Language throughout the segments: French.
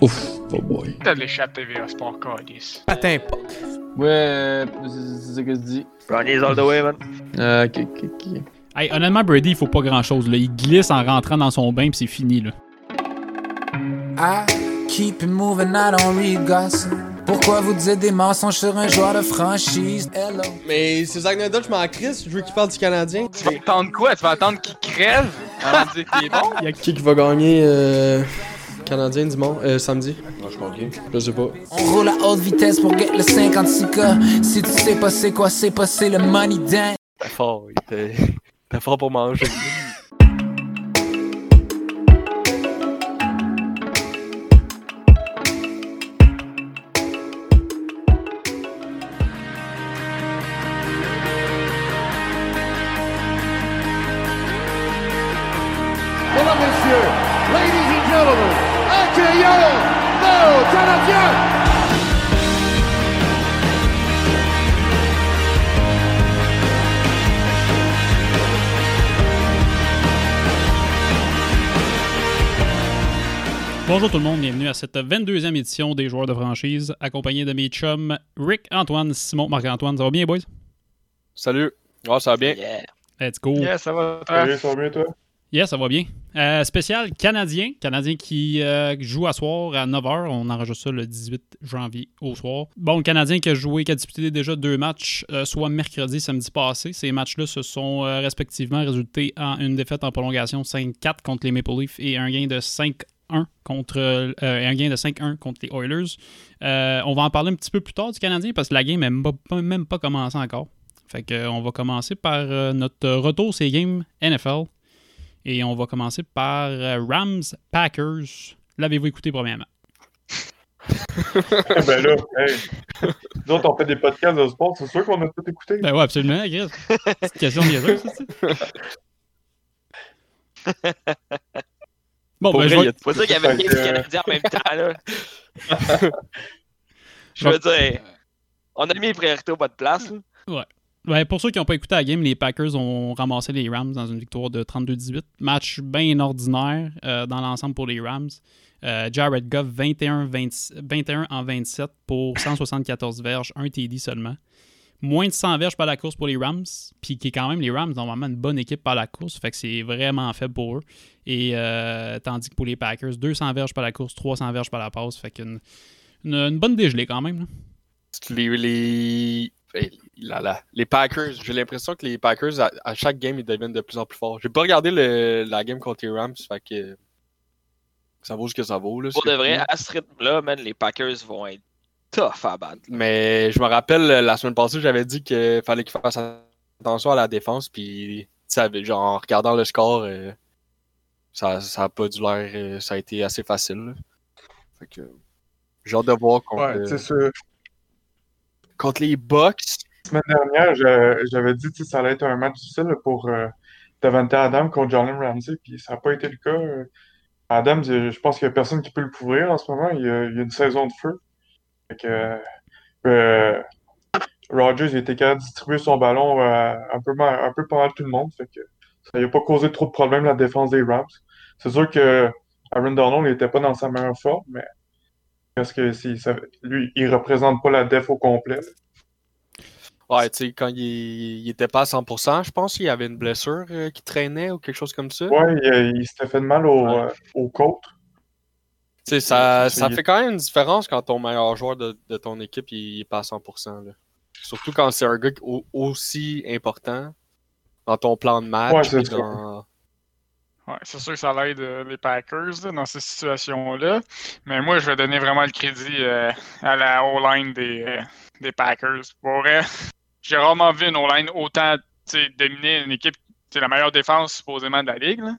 Ouf, oh boy. T'as de l'échappe TVA Sport Cardis. Patin pas. Ouais, c'est ça que je dis. Brownies all the way, man. Ah, ok, ok, ok. Hey, honnêtement, Brady, il faut pas grand chose. Là. Il glisse en rentrant dans son bain, puis c'est fini. Là. I keep it moving, I don't read gossip. Pourquoi vous dites des mensonges sur un joueur de franchise? Hello. Mais c'est Zach Nadal, je m'en crisse. Je veux qu'il parle du Canadien. Tu vas attendre quoi? Tu vas attendre qu'il crève? Avant de dire qu'il est bon? Il y a Qui qui va gagner euh, Canadien dimanche, euh, samedi? Moi, je comprends. Je sais pas. On roule à haute vitesse pour get le 56K. Si tu sais pas c'est quoi, c'est pas c'est le money dance. T'es fort. T'es fort pour manger. Bonjour tout le monde, bienvenue à cette 22e édition des joueurs de franchise, accompagné de mes chums Rick, Antoine, Simon, Marc-Antoine. Ça va bien, boys? Salut. Ouais, ça va bien. Yeah. Let's go. Yeah, ça va. Salut, ça va bien, toi? Yeah, ça va bien. Euh, spécial Canadien. Canadien qui euh, joue à soir à 9h. On enregistre ça le 18 janvier au soir. Bon, le Canadien qui a joué, qui a disputé déjà deux matchs, euh, soit mercredi et samedi passé. Ces matchs-là se sont euh, respectivement résultés en une défaite en prolongation 5-4 contre les Maple Leafs et un gain de 5-1 contre euh, un gain de 5-1 contre les Oilers. Euh, on va en parler un petit peu plus tard du Canadien parce que la game n'a même pas, commencé encore. Fait que, euh, on va commencer par notre retour ces games NFL. Et on va commencer par Rams Packers. L'avez-vous écouté premièrement? ben là, hey. Nous autres, on fait des podcasts de sport, c'est sûr qu'on a tout écouté. Ben ouais, absolument, Chris. C'est une question niaiseuse, ça. Bon, Pour ben, vrai, je vais- dire qu'il y avait Fait des que- Canadiens en même temps, là. Je veux dire, on a mis les priorités au bas de place. là. Ben, pour ceux qui n'ont pas écouté la game, les Packers ont ramassé les Rams dans une victoire de 32-18. Match bien ordinaire euh, dans l'ensemble pour les Rams. Euh, Jared Goff, 21, 20 21 en 27 pour 174 verges, un TD seulement. Moins de 100 verges par la course pour les Rams, puis qui est quand même les Rams ont vraiment une bonne équipe par la course, fait que c'est vraiment faible pour eux. Et euh, tandis que pour les Packers, 200 verges par la course, 300 verges par la passe, fait qu'une une, une bonne dégelée quand même. là. Les, les, là, là, les Packers, j'ai l'impression que les Packers, à, à chaque game, ils deviennent de plus en plus forts. J'ai pas regardé le, la game contre les Rams, fait que ça vaut ce que ça vaut. Là, Pour de vrai, à ce rythme-là, man, les Packers vont être tough à battre. Mais je me rappelle, euh, la semaine passée, j'avais dit qu'il fallait qu'ils fassent attention à la défense, puis genre, en regardant le score, euh, ça, ça a pas dû l'air, euh, ça a été assez facile. là. Fait que hâte de voir contre, Ouais, euh, contre les Bucks. la semaine dernière, j'avais dit que ça allait être un match difficile pour Davante Adam contre Jalen Ramsey, puis ça n'a pas été le cas. Adams, je pense qu'il n'y a personne qui peut le couvrir en ce moment. Il y a, il y a une saison de feu. Fait que, euh, Rodgers il était capable de distribuer son ballon euh, un, peu, mal- un peu pas mal tout le monde. Fait que ça n'a pas causé trop de problèmes la défense des Rams. C'est sûr que Aaron Donald n'était pas dans sa meilleure forme, mais parce que si, ça- lui, il représente pas la def au complet. Ouais, tu sais, quand il, il était pas à 100%, je pense qu'il y avait une blessure euh, qui traînait ou quelque chose comme ça. Ouais, il, il s'était fait de mal au, Ouais. euh, aux côtes. Ça, fait quand même une différence quand ton meilleur joueur de, de ton équipe il est pas à 100%. Là. Surtout quand c'est un gars au- aussi important dans ton plan de match. Ouais, c'est dans- Ouais, sûr que ça l'aide euh, les Packers là, dans ces situations-là. Mais moi, je vais donner vraiment le crédit euh, à la O-line des, euh, des Packers. Pour vrai, j'ai rarement vu une O-line autant dominer une équipe, c'est la meilleure défense supposément de la ligue. là.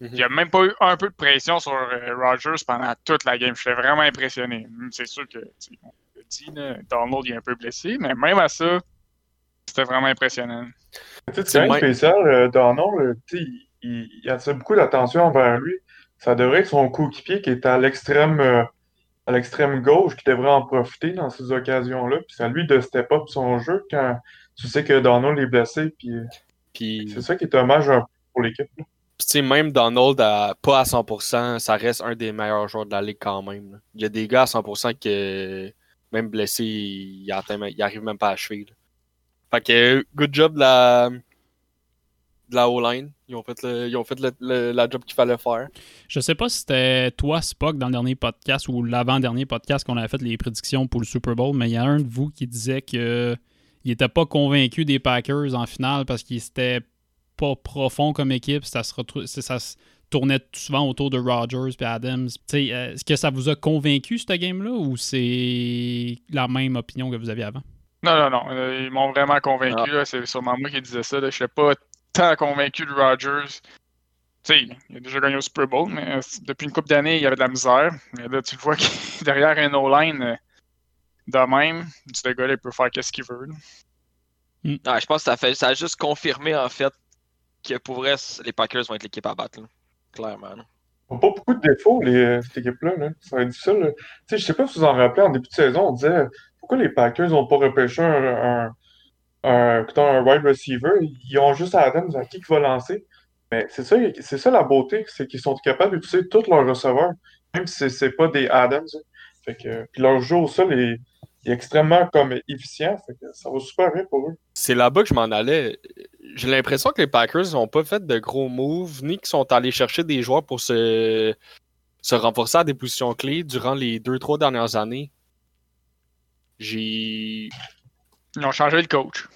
Mhm. Il n'y a même pas eu un peu de pression sur euh, Rodgers pendant toute la game. J'étais vraiment impressionné. Hum, C'est sûr que, on l'a dit, Donald il est un peu blessé, mais même à ça, c'était vraiment impressionnant. Tu sais, C'est le même- spécial. euh, Donald, euh, il, il, attire beaucoup d'attention envers lui. Ça devrait être son coéquipier qui est à l'extrême euh, à l'extrême gauche qui devrait en profiter dans ces occasions-là. Puis c'est à lui de step up son jeu quand tu sais que Donald est blessé. Puis Puis, c'est ça qui est dommage un peu pour l'équipe. Sais, même Donald, pas à 100%, ça reste un des meilleurs joueurs de la ligue quand même. Il y a des gars à 100% que, même blessés, ils n'arrivent même pas à achever. là. Fait que, good job de la, la O-line. Ils ont fait, ils ont fait la job qu'il fallait faire. Je sais pas si c'était toi, Spock, dans le dernier podcast ou l'avant-dernier podcast qu'on avait fait les prédictions pour le Super Bowl, mais il y a un de vous qui disait que il était pas convaincu des Packers en finale parce qu'ils étaient pas profond comme équipe. Ça se, ça se tournait souvent autour de Rodgers et Adams. Tu sais, euh, Est-ce que ça vous a convaincu, ce game-là, ou c'est la même opinion que vous aviez avant? Non, non, non. euh, ils m'ont vraiment convaincu. là. C'est sûrement moi qui disais ça. Je n'étais pas tant convaincu de sais, il a déjà gagné au Super Bowl, mais euh, depuis une couple d'années, il y avait de la misère. Mais là, tu le vois qu'il derrière un O-line euh, de même, ce gars-là, il peut faire qu'est-ce qu'il veut. là. Ouais, je pense que ça, fait, ça a juste confirmé en fait que pour vrai, les Packers vont être l'équipe à battre. Clairement. Ils n'ont pas beaucoup de défauts, les, euh, cette équipe-là. Là. Ça va être difficile. là. Tu sais, je pas si vous en rappelez, en début de saison, on disait pourquoi les Packers n'ont pas repêché un, un, wide receiver? Ils ont juste Adams à qui qui va lancer. Mais c'est ça, c'est ça la beauté, c'est qu'ils sont capables d'utiliser tous leurs receveurs, même si c'est- c'est pas des Adams. Fait que, puis leur jeu au sol est, est extrêmement comme efficient. Fait que ça va super bien pour eux. C'est là-bas que je m'en allais. J'ai l'impression que les Packers n'ont pas fait de gros moves, ni qu'ils sont allés chercher des joueurs pour se, se renforcer à des positions clés durant les deux, trois dernières années. J'ai. Ils ont changé le coach.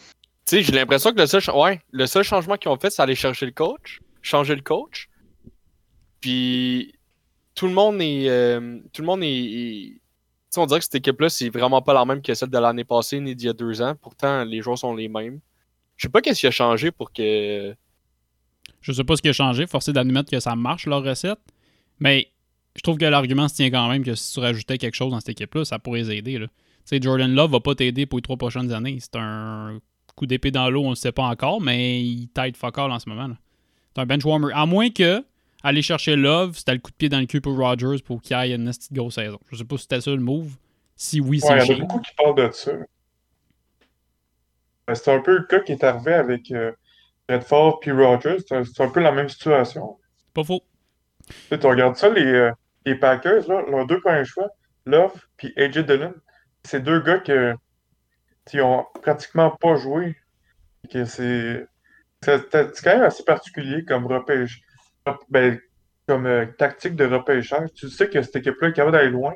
Tu sais, j'ai l'impression que le seul, ouais, le seul changement qu'ils ont fait, c'est aller chercher le coach, changer le coach. Puis tout le monde est. euh, tout le monde est. est- On dirait que cette équipe-là, c'est vraiment pas la même que celle de l'année passée ni d'il y a deux ans. Pourtant, les joueurs sont les mêmes. Je sais pas qu'est-ce qui a changé pour que. Je sais pas ce qui a changé, forcé d'admettre que ça marche leur recette, mais je trouve que l'argument se tient quand même que si tu rajoutais quelque chose dans cette équipe-là, ça pourrait les aider. Là. Tu sais, Jordan Love va pas t'aider pour les trois prochaines années. C'est un coup d'épée dans l'eau, on ne sait pas encore, mais il t'aide fuck all en ce moment. C'est un bench warmer. À moins que aller chercher Love, c'était le coup de pied dans le cul pour Rodgers pour qu'il aille une petite grosse saison. Je sais pas si c'était ça le move. Si oui, c'est Ouais, il y en a beaucoup qui parlent de ça. Ben, C'est un peu le cas qui est arrivé avec euh, Redford puis Rogers. C'est un, peu la même situation. Pas faux. Tu regardes ça, les, euh, les Packers, là, leurs deux premiers choix, Love puis AJ Dillon, c'est deux gars que qui ont pratiquement pas joué. C'est quand même assez particulier comme repêche, ben, comme euh, tactique de repêchage. Tu sais que cette équipe-là est capable d'aller loin.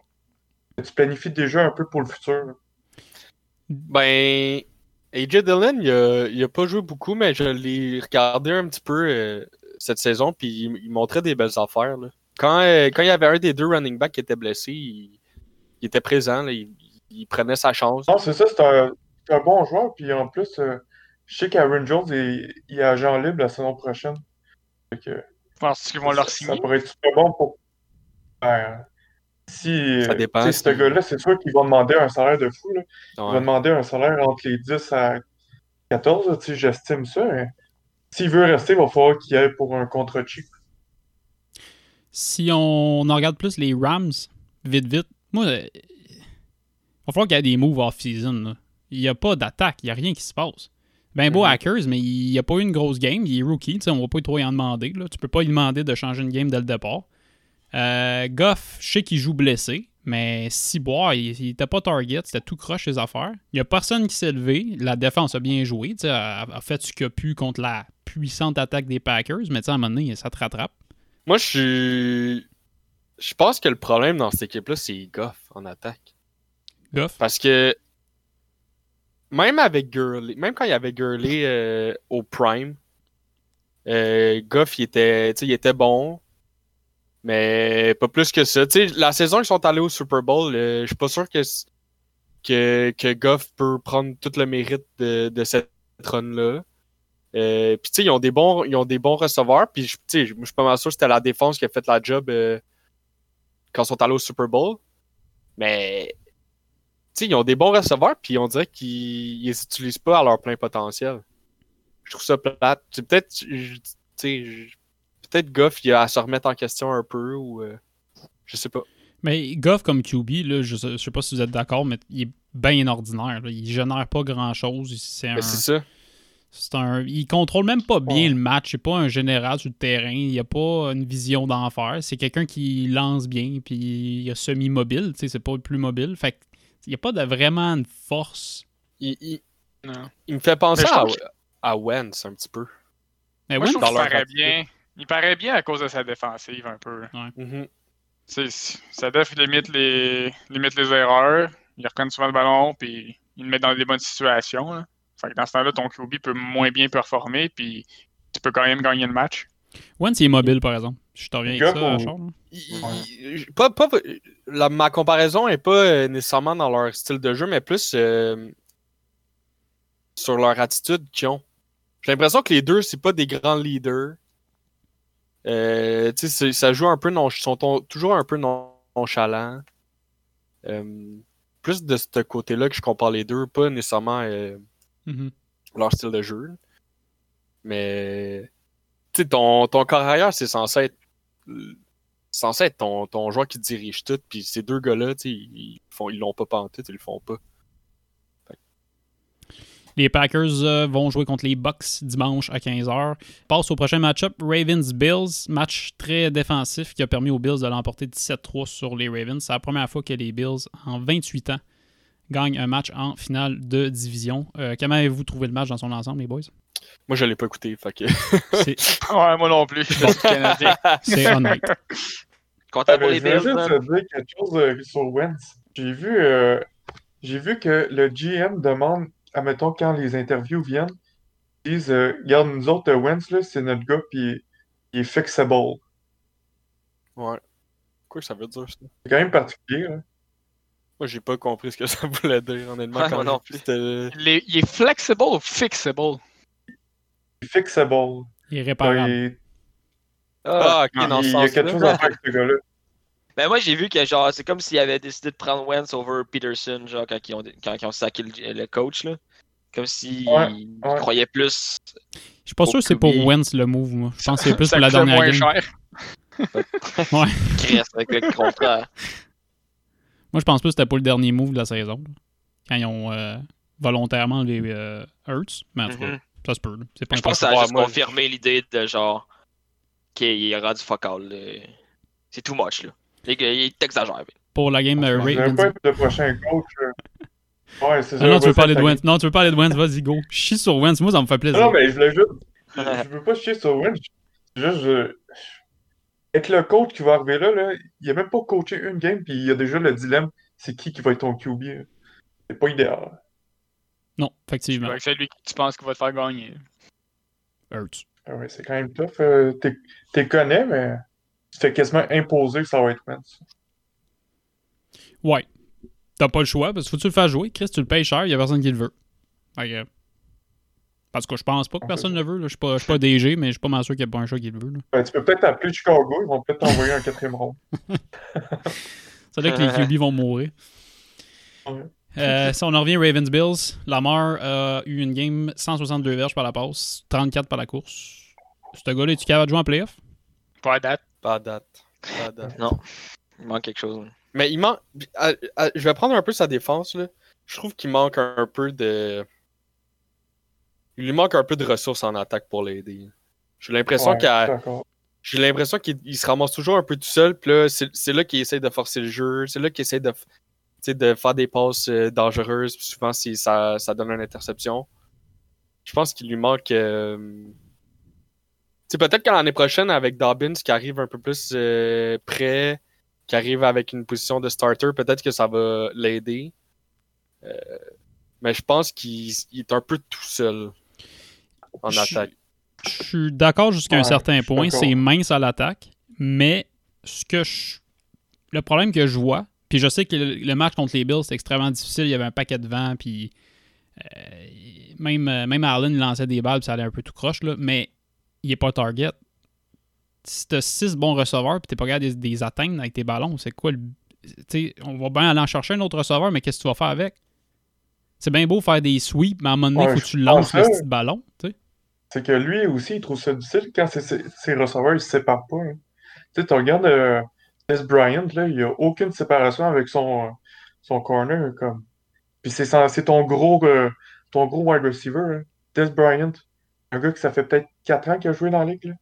Tu planifies déjà un peu pour le futur. Ben. AJ Dillon, il a, il a pas joué beaucoup, mais je l'ai regardé un petit peu euh, cette saison, puis il, il montrait des belles affaires. là. Quand, euh, quand il y avait un des deux running backs qui était blessé, il, il était présent, là, il, prenait sa chance. Non, c'est ça, c'est un, bon joueur. Puis en plus, je sais qu'Aaron Jones est, il est agent libre la saison prochaine. Fait que, Penses-tu qu'ils vont leur ça, pourrait être super bon pour. Ben, si. Ça dépend ce gars-là, c'est sûr qu'il va demander un salaire de fou. Là. Il Ouais. va demander un salaire entre les 10 à 14. là, tu sais, J'estime ça. mais S'il veut rester, il va falloir qu'il aille pour un contrat cheap. Si on en regarde plus les Rams, vite, vite, moi, euh, il va falloir qu'il y ait des moves off-season. Il n'y a pas d'attaque, il n'y a rien qui se passe. Ben beau Mhm. Hackers, mais il n'y a pas eu une grosse game. Il est rookie, tu sais, on va pas trop y en demander. Là. Tu peux pas lui demander de changer une game dès le départ. Euh, Goff, je sais qu'il joue blessé, mais si boire, il, il était pas target, c'était tout croche ses affaires. Il y a personne qui s'est levé. La défense a bien joué, tu sais, a, a fait ce qu'il a pu contre la puissante attaque des Packers, mais tu sais, à un moment donné, ça te rattrape. Moi, je suis. Je pense que le problème dans cette équipe-là, c'est Goff en attaque. Goff? Parce que même avec Gurley, même quand il y avait Gurley euh, au prime, euh, Goff il était, il était bon, mais pas plus que ça. Tu sais, la saison ils sont allés au Super Bowl, euh, je suis pas sûr que, que, que Goff peut prendre tout le mérite de, de cette run-là. Euh, puis tu sais, ils ont des bons, ils ont des bons receveurs. Puis je- suis pas mal sûr que c'était la défense qui a fait la job euh, quand ils sont allés au Super Bowl. Mais ils ont des bons receveurs, puis on dirait qu'ils ils les utilisent pas à leur plein potentiel. Je trouve ça plate. Peut-être, peut-être Goff il a à se remettre en question un peu ou euh, je sais pas. Mais Goff comme QB, là, je, sais, je sais pas si vous êtes d'accord, mais il est bien ordinaire. là. Il génère pas grand-chose. C'est un, Mais c'est ça. Un, il contrôle même pas bien Ouais. le match. C'est pas un général sur le terrain. Il a pas une vision d'enfer. C'est quelqu'un qui lance bien, puis il est semi-mobile. C'est pas le plus mobile. Fait que, il n'y a pas de, vraiment une force. Il, il- Non. il me fait penser je à, à Wentz un petit peu. Mais Moi, je Wentz, trouve dans leur paraît bien. Il paraît bien à cause de sa défensive, un peu. Mhm. C'est- Sa def limite les, limite les erreurs. Il reconnaît souvent le ballon, puis il le met dans des bonnes situations. là. Fait que dans ce temps-là, ton QB peut moins bien performer, puis tu peux quand même gagner le match. Wentz, il est mobile, par exemple. Je te reviens avec ça, Charles. Il- pas, pas- la- ma comparaison est pas euh, nécessairement dans leur style de jeu, mais plus euh, sur leur attitude qu'ils ont. J'ai l'impression que les deux, c'est pas des grands leaders. Euh, tu sais, c'est- ça joue un peu non, ils sont toujours un peu non- nonchalants. Euh, plus de ce côté-là que je compare les deux, pas nécessairement euh, Mhm. leur style de jeu. Mais tu sais, ton, ton corps arrière, c'est censé être censé être ton, ton joueur qui dirige tout. Puis ces deux gars-là, ils font ils l'ont pas pantoute, ils le font pas. Les Packers euh, vont jouer contre les Bucks dimanche à 15h. Passe au prochain match-up, Ravens-Bills. Match très défensif qui a permis aux Bills de l'emporter 17-3 sur les Ravens. C'est la première fois que les Bills, en 28 ans, gagnent un match en finale de division. Euh, comment avez-vous trouvé le match dans son ensemble, les boys? Moi, je l'ai pas écouté, fait que. Ouais, moi non plus. Je suis canadien. c'est honnête. Content Ah, pour les je voulais juste te dire quelque chose euh, sur Wentz. J'ai vu, euh, j'ai vu que le GM demande, admettons, quand les interviews viennent, ils disent euh, Regarde, nous autres, euh, Wentz, là, c'est notre gars, puis il est fixable. Ouais. Quoi que ça veut dire, ça? C'est quand même particulier. là. Moi, j'ai pas compris ce que ça voulait dire, honnêtement. Quand non est, il est flexible ou fixable? Fixable. Il est Il, réparable. Ah, ok, il- dans ce il y a quelque chose à faire avec ce gars-là. Ben moi j'ai vu que genre c'est comme s'ils avaient décidé de prendre Wentz over Peterson genre quand ils ont quand ils ont saqué le, le coach là. Comme s'ils Ouais, ouais. croyaient plus. Je suis pas sûr que c'est pour. Wentz le move, moi. Je pense que c'est plus pour la dernière moins game. cher. Chris avec le contrat. Moi, je pense pas que c'était pas le dernier move de la saison. Quand ils ont euh, volontairement les euh, Hurts. Mais en tout cas, Mhm. Ça se peut. là. C'est pas Je pense que ça a juste moi, confirmé l'idée de genre qu'il est rendu fuck all. là. C'est too much là. Il t'exagère. Pour la game euh, pas être le prochain coach. euh. Ouais, c'est ça. Ah non, tu veux parler de. Wentz. Non, tu veux parler de Wentz, vas-y, go. Chie sur Wentz, moi, ça me fait plaisir. Non, mais je voulais juste. Je, veux pas chier sur Wentz. Juste, je- être le coach qui va arriver là, là, il a même pas coaché une game, puis il y a déjà le dilemme c'est qui qui va être ton QB. C'est pas idéal. Non, effectivement. C'est lui qui tu penses qu'il va te faire gagner. Hurts. Ah ouais, c'est quand même tough. euh, t'es- T'es connais, mais tu te fais quasiment imposer que ça va être Wentz. Ouais. T'as pas le choix, parce que faut que tu le fasses jouer. Chris, tu le payes cher, il y a personne qui le veut. Que- Parce que je pense pas que personne ne le veut. Je suis pas, je suis pas DG, mais je suis pas mal sûr qu'il y a pas un chat qui le veut. là. Ben, tu peux peut-être appeler Chicago, ils vont peut-être t'envoyer un quatrième round. C'est là que les QB vont mourir. Ouais. Euh, si on en revient Ravens Bills, Lamar a eu une game 162 verges par la passe, 34 par la course. Ce gars-là, es-tu capable de jouer en playoff? Pas à date. Pas à date. Pas à date. Non. Il manque quelque chose. Mais il manque. Je vais prendre un peu sa défense. Là. Je trouve qu'il manque un peu de. Il lui manque un peu de ressources en attaque pour l'aider. J'ai l'impression Ouais, qu'il a- d'accord. J'ai l'impression qu'il il se ramasse toujours un peu tout seul. Puis là, c'est là qu'il essaie de forcer le jeu. C'est là qu'il essaie de, tu de faire des passes euh, dangereuses. Souvent, c'est- ça, ça donne une interception. Je pense qu'il lui manque. euh, peut-être que l'année prochaine, avec Dobbins qui arrive un peu plus euh, près, qui arrive avec une position de starter, peut-être que ça va l'aider. Euh, mais je pense qu'il il est un peu tout seul en Je- attaque. Je suis d'accord jusqu'à un certain point. C'est mince à l'attaque, mais ce que je... le problème que je vois, puis je sais que le, le match contre les Bills, c'était extrêmement difficile. Il y avait un paquet de vent, puis euh, même, euh, même Allen il lançait des balles, puis ça allait un peu tout croche, là, mais il est pas target. Si t'as six bons receveurs, puis t'es pas capable de les, atteindre avec tes ballons, c'est quoi le. Tu sais, on va bien aller en chercher un autre receveur, mais qu'est-ce que tu vas faire avec? C'est bien beau faire des sweeps, mais à un moment donné, il Ouais, faut que tu lances le petit ballon. tu. C'est que lui aussi, il trouve ça difficile quand ses, ses- receveurs ne se séparent pas. hein. Tu sais, tu regardes euh, Des Bryant, là, il n'y a aucune séparation avec son, euh, son corner. Comme. Puis c'est sans- c'est ton gros, euh, ton gros wide receiver. hein. Des Bryant, un gars qui ça fait peut-être 4 ans qu'il a joué dans la ligue. Là.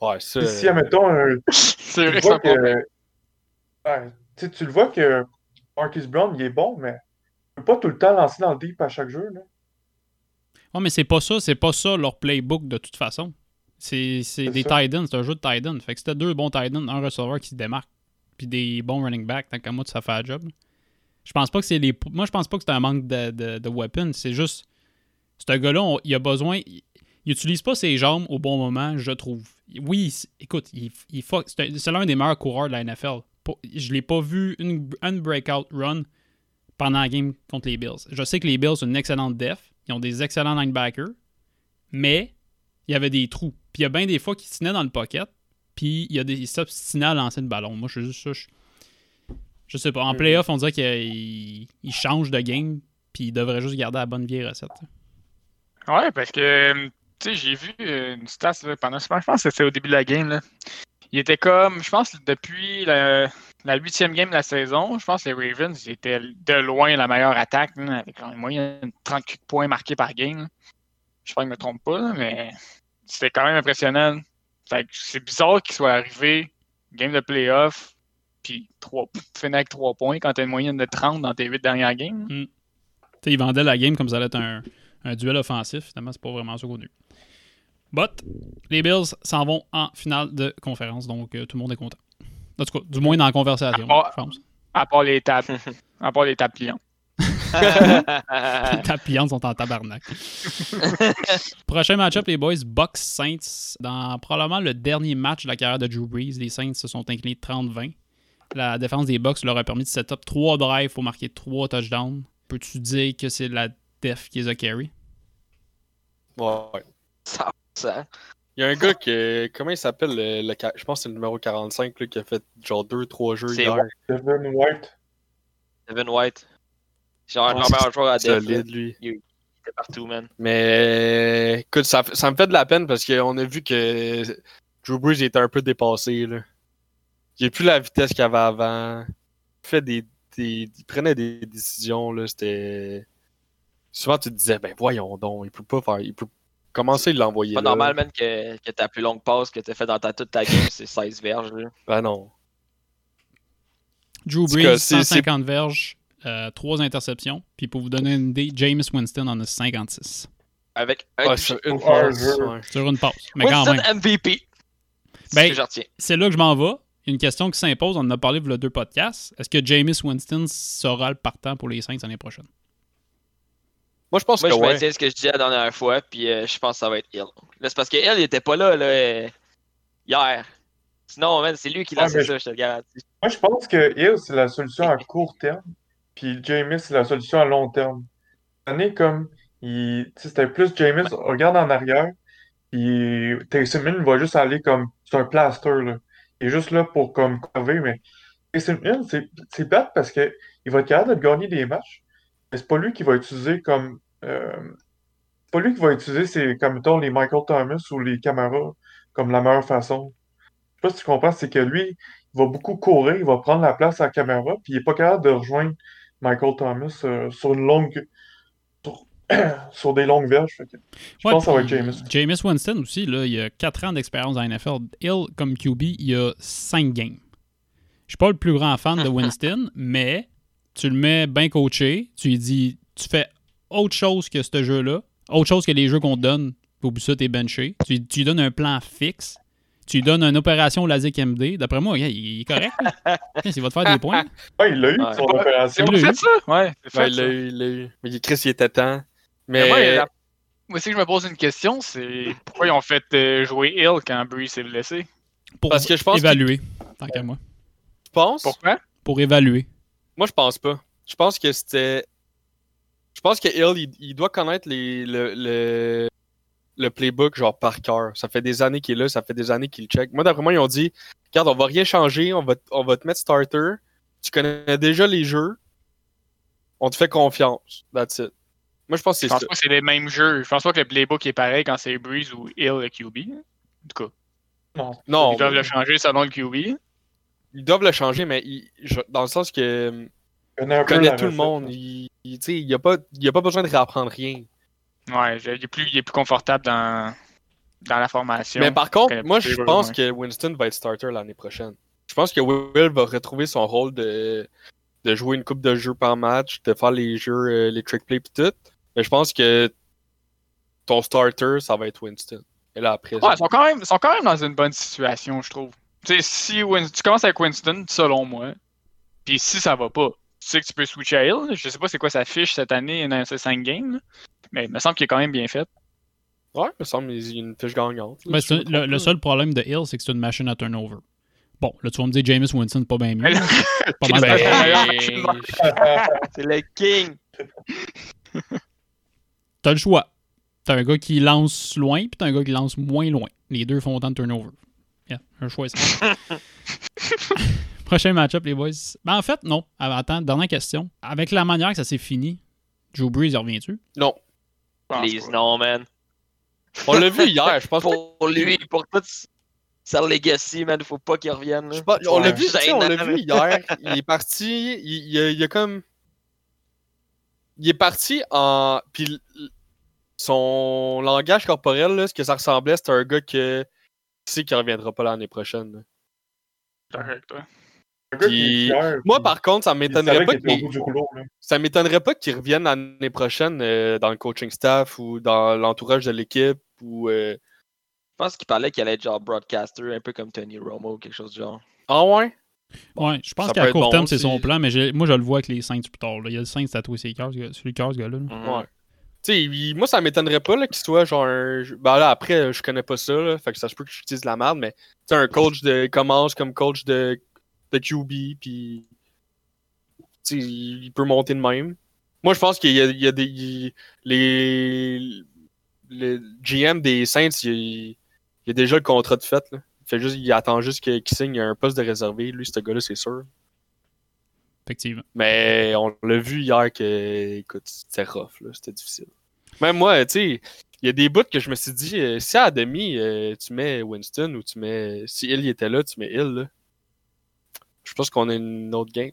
Ouais, ça. Puis si, admettons, un- C'est tu vrai que que. ouais, tu le vois que Marcus Brown, il est bon, mais il peut pas tout le temps lancer dans le deep à chaque jeu. Là. Ouais, mais c'est pas ça, c'est pas ça leur playbook de toute façon. C'est des ça. tight ends, c'est un jeu de tight end. Fait que c'était deux bons tight ends, un receveur qui se démarque, puis des bons running backs, tant qu'à moi, ça fait la job. Je pense pas que c'est les. Moi, je pense pas que c'est un manque de, de, de weapons. C'est juste. Ce gars-là, il a besoin. Il, il utilise pas ses jambes au bon moment, je trouve. Oui, il écoute, il, il c'est un- c'est l'un des meilleurs coureurs de la NFL. Je l'ai pas vu une, une breakout run pendant la game contre les Bills. Je sais que les Bills ont une excellente def. Ils ont des excellents linebackers. Mais il y avait des trous. Puis il y a bien des fois qu'il tenait dans le pocket. Puis il y a des il s'obstinait à lancer le ballon. Moi, je suis juste ça. Je, je sais pas. En Mhm. playoff, on dirait qu'il il change de game. Puis il devrait juste garder la bonne vieille recette. Ouais, parce que, euh, tu sais, j'ai vu euh, une stat là, pendant je pense que c'était au début de la game. Là. Il était comme, je pense, depuis la la huitième game de la saison, je pense que les Ravens étaient de loin la meilleure attaque, là, avec en moyenne 30 points marqués par game. Je crois que je me trompe pas, là, mais c'était quand même impressionnant. Fait que c'est bizarre qu'il soit arrivé, game de playoff, puis trois, finir avec 3 points quand t'as une moyenne de 30 dans tes 8 dernières games. Tu sais, il vendait la game comme ça allait être un, un duel offensif. Finalement, c'est pas vraiment ça qu'on a eu. But, les Bills s'en vont en finale de conférence. Donc, euh, tout le monde est content. En tout cas, du moins dans la conversation, je pense. À part les tables. à part les tables pliantes. Les sont en tabarnak. Prochain match-up, les boys, Bucks Saints. Dans probablement le dernier match de la carrière de Drew Brees, les Saints se sont inclinés 30-20. La défense des Bucks leur a permis de set up 3 drives pour marquer 3 touchdowns. Peux-tu dire que c'est la def qui les a carry? Ouais. Ça, ça. Il y a un gars qui. Comment il s'appelle le, le ca- Je pense que c'est le numéro 45 là, qui a fait genre 2-3 jeux hier. Devin White. Devin White. Genre, Ouais, leur meilleur joueur à def. Solide, lui. Il était partout, man. Mais écoute, ça, ça me fait de la peine parce qu'on a vu que Drew Brees était un peu dépassé. Là. Il n'a plus la vitesse qu'il avait avant. Il, fait des, des- il prenait des décisions. Là, c'était... Souvent, tu te disais, ben voyons donc, il peut pas faire. Il peut l'envoyer. Pas là. normal, man, que, que ta plus longue passe que t'as fait dans ta, toute ta game, c'est 16 verges. Là. Ben non. Drew Brees, cas, c'est- 150 verges, 3 interceptions. Puis pour vous donner une idée, James Winston en a 56. Avec un Ouais, sur une passe, ouais. Sur une passe. Mais quand Winston même. MVP. C'est Ben, ce que je retiens. c'est là que je m'en vais. Une question qui s'impose, on en a parlé pour le deux podcasts. Est-ce que James Winston sera le partant pour les Saints l'année prochaine? Moi, je pense Moi, que je ouais. maintiens ce que je disais la dernière fois, puis euh, je pense que ça va être Hill. C'est parce que Hill, il était pas là, là euh, hier. Sinon, c'est lui qui mais- ça, je te le garantis. Moi, je pense que Hill, c'est la solution à court terme, puis Jameis, c'est la solution à long terme. Cette année, comme, il, tu sais, c'était plus Jameis, regarde en arrière, puis Taysom Hill va juste aller comme, c'est un plaster, là. Il est juste là pour, comme, cover, mais Taysom Hill, c'est, bête parce que il va être capable de gagner des matchs, mais c'est pas lui qui va utiliser comme, euh, c'est pas lui qui va utiliser, c'est comme, mettons, les Michael Thomas ou les Camara comme la meilleure façon. Je sais pas si tu comprends, c'est que lui, il va beaucoup courir, il va prendre la place à la caméra, puis il n'est pas capable de rejoindre Michael Thomas euh, sur une longue. sur, sur des longues verges. Que je Ouais, pense que ça va être James. Jameis Winston aussi, là, il a 4 ans d'expérience dans la NFL. Hill, comme QB, il a 5 games. Je suis pas le plus grand fan de Winston, mais tu le mets bien coaché, tu lui dis, tu fais autre chose que ce jeu-là, autre chose que les jeux qu'on te donne, au bout de ça, t'es benché. Tu, tu lui donnes un plan fixe, tu lui donnes une opération LASIK MD. D'après moi, il est correct. il va te faire des points. Ouais, il l'a eu, son Ouais. opération. Il l'a eu. ça? Ouais, c'est il ça. l'a eu, il l'a eu. Mais Chris, il était temps. Mais Mais. moi, la- moi aussi, je me pose une question, c'est pourquoi ils ont fait euh, jouer Hill quand Breeze s'est blessé? Pour Parce que je pense évaluer, tant qu'à moi. Tu penses? Pourquoi? Pour évaluer. Moi, je pense pas. Je pense que c'était. Je pense que Hill, il, il doit connaître les, le, le, le playbook genre par cœur. Ça fait des années qu'il est là, ça fait des années qu'il check. Moi, d'après moi, ils ont dit Regarde, on va rien changer, on va, t- on va te mettre starter. Tu connais déjà les jeux. On te fait confiance. That's it. Moi, je pense que Je c'est pense ça. pas que c'est les mêmes jeux. Je pense pas que le playbook est pareil quand c'est Breeze ou Hill le QB. En tout cas, Non. Non, ils doivent le changer selon le QB. ils doivent le changer, mais je- dans le sens que Il connaît tout le monde. Il, a pas, il a pas besoin de réapprendre rien. Ouais, il est plus, il est plus confortable dans, dans la formation. Mais par contre, moi, je pense que Winston va être starter l'année prochaine. Je pense que Will va retrouver son rôle de, de jouer une coupe de jeux par match, de faire les jeux, euh, les trick plays pis tout. Mais je pense que ton starter, ça va être Winston. Et là, après, Ouais, ils sont, quand même, ils sont quand même dans une bonne situation, je trouve. Tu sais, si Win- tu commences avec Winston, selon moi, puis si ça va pas, tu sais que tu peux switcher à Hill. Je sais pas c'est quoi sa fiche cette année dans ces 5 games. Mais il me semble qu'il est quand même bien fait. Ouais, il me semble qu'il y a une fiche gagnante. là, Ben, si trompe le, seul problème de Hill, c'est que c'est une machine à turnover. Bon, là, tu vas me dire Jameis Winston, pas bien mieux. Mais là- pas mal Ben. C'est le king. T'as le choix. T'as un gars qui lance loin, puis t'as un gars qui lance moins loin. Les deux font autant de turnover. Yeah, un choix. Prochain match-up, les boys. Ben, en fait, non. Attends, dernière question. Avec la manière que ça s'est fini, Joe Breeze, il revient-tu? Non. Please, pas. non, man. On l'a vu hier, je pense. Pour lui, pour tout sa legacy, man, faut pas qu'il revienne. on l'a vu, on l'a vu hier. Il est parti, il, il a, il a comme. Il est parti en. Puis son langage corporel, là, ce que ça ressemblait, c'était un gars que. Qui sait qu'il reviendra pas l'année prochaine. Correct, ouais. Puis- Moi, par contre, ça m'étonnerait pas qu'il. Là. ça m'étonnerait pas qu'il revienne l'année prochaine euh, dans le coaching staff ou dans l'entourage de l'équipe ou. euh, Je pense qu'il parlait qu'il allait être genre broadcaster, un peu comme Tony Romo ou quelque chose du genre. Ah ouais? ouais, je pense qu'à court bon terme, c'est son plan, mais moi, je le vois avec les Saints plus tard. là. Il y a le Saints tatoué ses cœurs, ce gars- sur le cœur, ce gars-là. là. Ouais. Tu sais, il- moi, ça m'étonnerait pas là, qu'il soit genre un. Ben là, après, je connais pas ça, là, fait que ça se peut que j'utilise de la merde, mais tu sais, un coach de. commence comme coach de, de QB, puis. Il il peut monter de même. Moi, je pense qu'il y a, il y a des. il- les. Le GM des Saints, il, il y a déjà le contrat de fait, là. Il, fait juste, il attend juste qu'il signe un poste de réservé. Lui, ce gars-là, c'est sûr. Effectivement. Mais on l'a vu hier que, écoute, c'était rough, c'était difficile. Même moi, tu sais, il y a des bouts que je me suis dit, euh, si à demi, euh, tu mets Winston ou tu mets. Si Hill était là, tu mets Hill, là. Je pense qu'on a une autre game.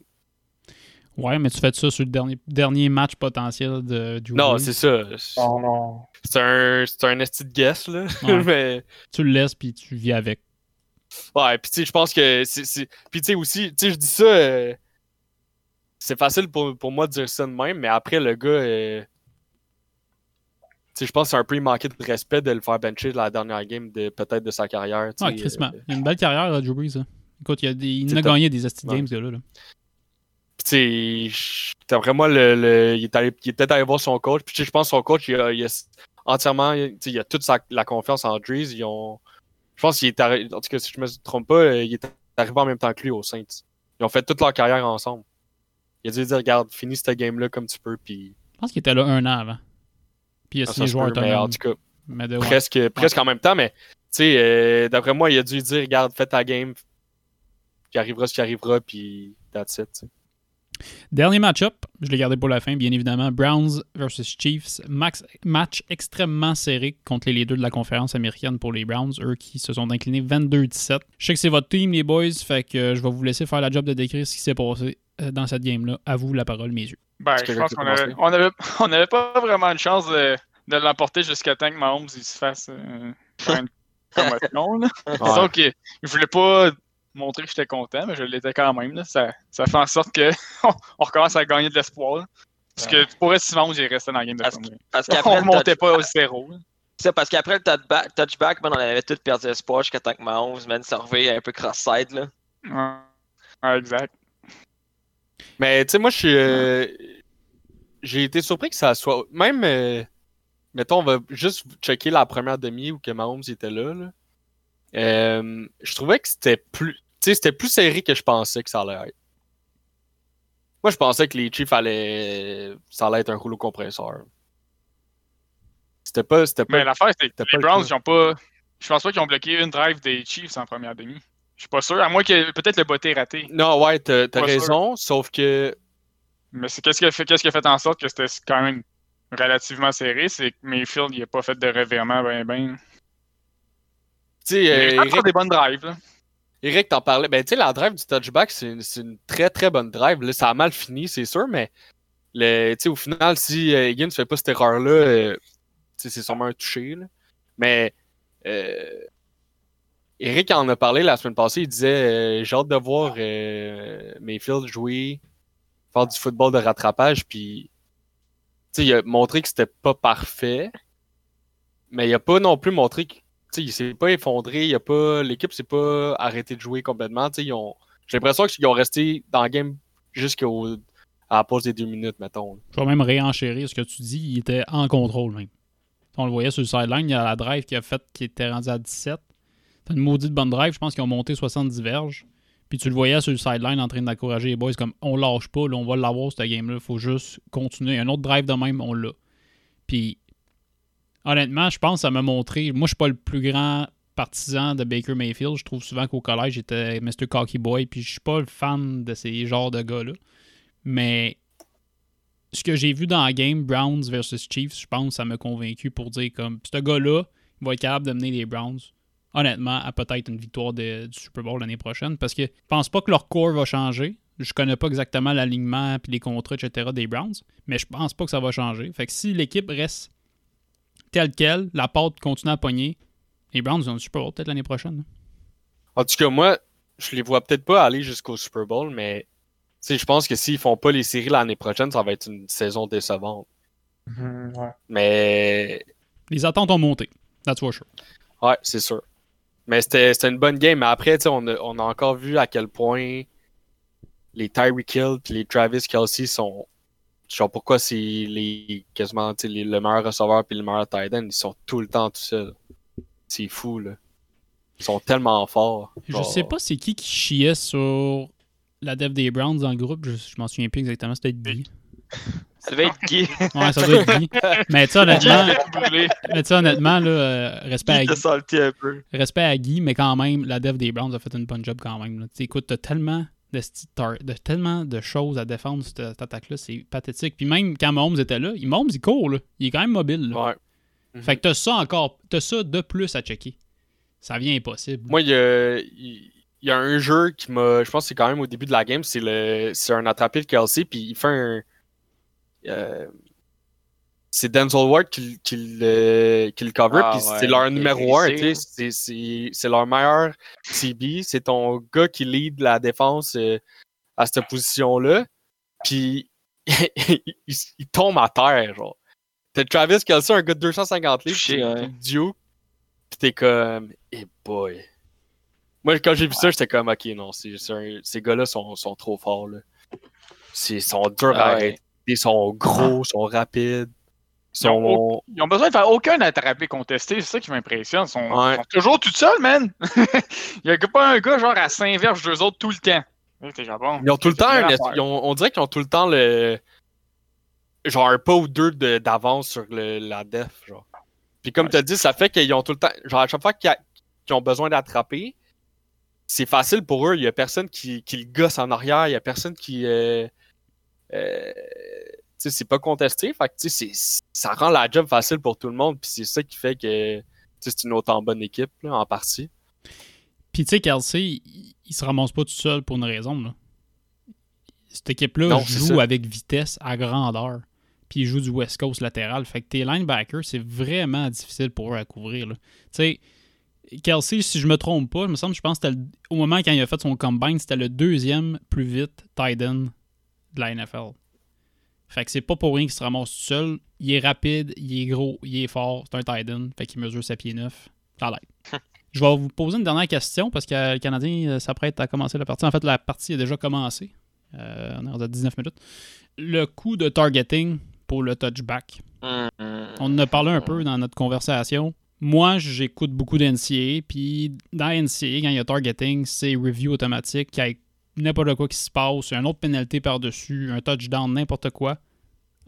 Ouais, mais tu fais ça sur le dernier, dernier match potentiel de Drew Non, Brees. c'est ça. Non. C'est un, c'est un esti de guess, là. Ouais. Mais. Tu le laisses, puis tu vis avec. Ouais, puis tu sais, je pense que c'est. c'est- Puis tu sais aussi, tu sais, je dis ça. euh, C'est facile pour, pour moi de dire ça de même, mais après, le gars. euh, Tu sais, je pense que c'est un peu manqué de respect de le faire bencher la dernière game de peut-être de sa carrière. Ouais, Christmas. euh, Il a une belle carrière, là, Drew Brees. là. Écoute, il, a des, il a gagné des Asti Ouais. Games, ce gars-là. là. Puis, le. le- il est, allé- il est peut-être allé voir son coach. Puis, je pense que son coach, il a, il a entièrement. Il a toute sa, la confiance en Drees. Ils ont. Je pense qu'il est arrivé. En tout cas, si je me trompe pas, euh, il est arrivé en même temps que lui au Saints. Ils ont fait toute leur carrière ensemble. Il a dû dire, regarde, finis cette game-là comme tu peux. Puis, Je pense qu'il était là un an avant. Puis il a ah, signé joueur mais en tout cas, Mais de, ouais. presque, presque en même temps. Mais, tu sais, euh, d'après moi, il a dû dire, regarde, fais ta game. Qui arrivera ce qui arrivera. Puis, that's it. Dernier match-up, je l'ai gardé pour la fin, bien évidemment. Browns versus Chiefs. Max, match extrêmement serré contre les leaders de la conférence américaine pour les Browns, eux qui se sont inclinés 22-17. Je sais que c'est votre team, les boys, fait que je vais vous laisser faire la job de décrire ce qui s'est passé euh, dans cette game-là. À vous la parole, mes yeux. Ben, je pense qu'on avait, on avait, on avait pas vraiment de chance de, de l'emporter jusqu'à temps que Mahomes il se fasse euh, une promotion. là. Disons qu'il il voulait pas montrer que j'étais content, mais je l'étais quand même. Là. Ça, ça fait en sorte que on recommence à gagner de l'espoir. Parce que tu pourrais si Mahomes il restait dans la game de Parce, parce On qu'après le, montait pas au zéro. c'est ça, parce qu'après le touchback, touchback, man, on avait tout perdu espoir jusqu'à temps que Mahomes, man, se réveille un peu cross-side, là. Ouais. Ouais, exact. Mais tu sais, moi, je suis. euh, J'ai été surpris que ça soit. Même. euh, Mettons, on va juste checker la première demi où que Mahomes était là. là. Euh, je trouvais que c'était plus. Sais, c'était plus serré que je pensais que ça allait être. Moi, je pensais que les Chiefs allaient. Ça allait être un rouleau compresseur. C'était pas. Pas. Mais l'affaire, c'est que les Browns, ils ont pas. Je pense pas qu'ils ont bloqué une drive des Chiefs en première demi. Je suis pas sûr, à moins que peut-être le botté est raté. Non, ouais, t'as sûr. raison, sauf que. Mais c'est qu'est-ce qui a qui a fait en sorte que c'était quand même relativement serré, c'est que Mayfield il a pas fait de revirement ben ben. Tu sais, Il euh, a Eric, des bonnes drives là. Eric t'en parlait. Ben, tu sais, la drive du touchback, c'est une, une très très bonne drive. Là, ça a mal fini, c'est sûr, mais le, au final, si euh, Higgins ne fait pas cette erreur-là, euh, c'est sûrement un touché. là. Mais euh, Eric en a parlé la semaine passée. Il disait euh, J'ai hâte de voir Mayfield jouer, faire du football de rattrapage. Puis, il a montré que c'était pas parfait. Mais il a pas non plus montré que. Il s'est pas effondré. Il a pas, l'équipe s'est pas arrêté de jouer complètement. J'ai l'impression qu'ils ont resté dans le game jusqu'au la pause des deux minutes, mettons. Je vais même réenchérir ce que tu dis. Il était en contrôle même. On le voyait sur le sideline. Il y a la drive qui a fait qui était rendu à 17. T'as une maudite bonne drive. Je pense qu'ils ont monté 70 verges. Puis tu le voyais sur le sideline en train d'encourager les boys comme on lâche pas, on va l'avoir cette game-là. Faut juste continuer. Un autre drive de même, on l'a. Puis honnêtement, je pense que ça m'a montré. Moi, je suis pas le plus grand partisan de Baker Mayfield. Je trouve souvent qu'au collège, j'étais Mr. Cocky Boy. Puis je suis pas le fan de ces genres de gars-là. Mais ce que j'ai vu dans la game Browns versus Chiefs, je pense que ça m'a convaincu pour dire comme ce gars-là, il va être capable de mener les Browns, honnêtement, à peut-être une victoire du Super Bowl l'année prochaine. Parce que je pense pas que leur corps va changer. Je connais pas exactement l'alignement puis les contrats, etc. des Browns, mais je pense pas que ça va changer. Fait que si l'équipe reste telle quelle, la pâte continue à pogner, les Browns ont le Super Bowl peut-être l'année prochaine. En tout cas, moi, je les vois peut-être pas aller jusqu'au Super Bowl, mais je pense que s'ils font pas les séries l'année prochaine, ça va être une saison décevante. Mhm, ouais. Mais Les attentes ont monté. That's for sure. ouais, c'est sûr. Mais c'était c'était une bonne game. Mais après, on a, on a encore vu à quel point les Tyreek Hill et les Travis Kelsey sont. Genre pourquoi c'est les quasiment les- le meilleur receveur puis le meilleur tight end, ils sont tout le temps tout seuls. C'est fou là. Ils sont tellement forts. Je sais pas c'est qui qui chiait sur la dev des Browns dans le groupe. Je, je m'en souviens plus exactement. C'était Guy. Ça devait être Guy. Ouais, ça doit être Guy. Mais tu sais, honnêtement, mais honnêtement là, euh, respect, à Guy, un peu. respect à Guy, mais quand même, la dev des Browns a fait une bonne job quand même. là. Écoute, t'as tellement de, sti- tar- de tellement de choses à défendre cette, cette attaque-là. C'est pathétique. Puis même quand Mahomes était là, il, Mahomes, il court. Là. Il est quand même mobile. là. Ouais. Mhm. Fait que t'as ça encore. T'as ça de plus à checker. Ça vient impossible. Moi, il y a, il y a un jeu qui m'a. Je pense que c'est quand même au début de la game. C'est le c'est un attrapé de Kelsey, puis il fait un. euh, c'est Denzel Ward qui, qui, le, qui le cover, Ah puis ouais, c'est leur numéro 1. glissé, C'est leur meilleur CB. C'est ton gars qui lead la défense euh, à cette position-là. Puis il, il tombe à terre, genre. T'as Travis Kelsey, un gars de 250 livres, qui- ouais. Duke, pis t'es comme, eh boy. Moi, quand j'ai vu ça, j'étais comme, ok, non, un- ces gars-là sont, sont trop forts, là. Ils sont durs à Ah arrêter. Ils sont gros, ils sont rapides. Ils ont. Ils ont besoin de faire aucun attrapé contesté, c'est ça qui m'impressionne. Ils sont, Ouais. ils sont toujours tout seuls, man. Il y a pas un gars genre à 5 verges d'eux autres tout le temps. Bon, Ils ont tout le temps, un- ils ont- on dirait qu'ils ont tout le temps le. Genre un pas ou deux de- d'avance sur le- la def, genre. Puis comme Ouais, tu as dit, ça fait qu'ils ont tout le temps. Genre à chaque fois qu'ils ont besoin d'attraper, c'est facile pour eux. Il y a personne qui, qui le gosse en arrière, il y a personne qui. euh, euh, c'est pas contesté. Fait que ça rend la job facile pour tout le monde. Puis c'est ça qui fait que c'est une autant bonne équipe, là, en partie. Puis tu sais, Kelsey, il, il se ramasse pas tout seul pour une raison. Là. Cette équipe-là joue avec vitesse à grandeur. Puis il joue du West Coast latéral. Fait que tes linebackers, c'est vraiment difficile pour eux à couvrir. Tu sais, Kelsey, si je me trompe pas, il me semble, je pense que le- au moment quand il a fait son combine, c'était le deuxième plus vite tight end de la NFL. Fait que c'est pas pour rien qu'il se ramasse tout seul. Il est rapide, il est gros, il est fort, c'est un tight end. Fait qu'il mesure 7 pieds 9. Ça l'aide. Je vais vous poser une dernière question parce que le Canadien euh, s'apprête à commencer la partie. En fait, la partie a déjà commencé. Euh, on est à 19 minutes. Le coup de targeting pour le touchback. Hum, On en a parlé un peu dans notre conversation. Moi, j'écoute beaucoup d'NCA, puis dans NCA, quand il y a targeting, c'est review automatique, ait n'importe quoi qui se passe, une autre pénalité par-dessus, un touchdown, n'importe quoi.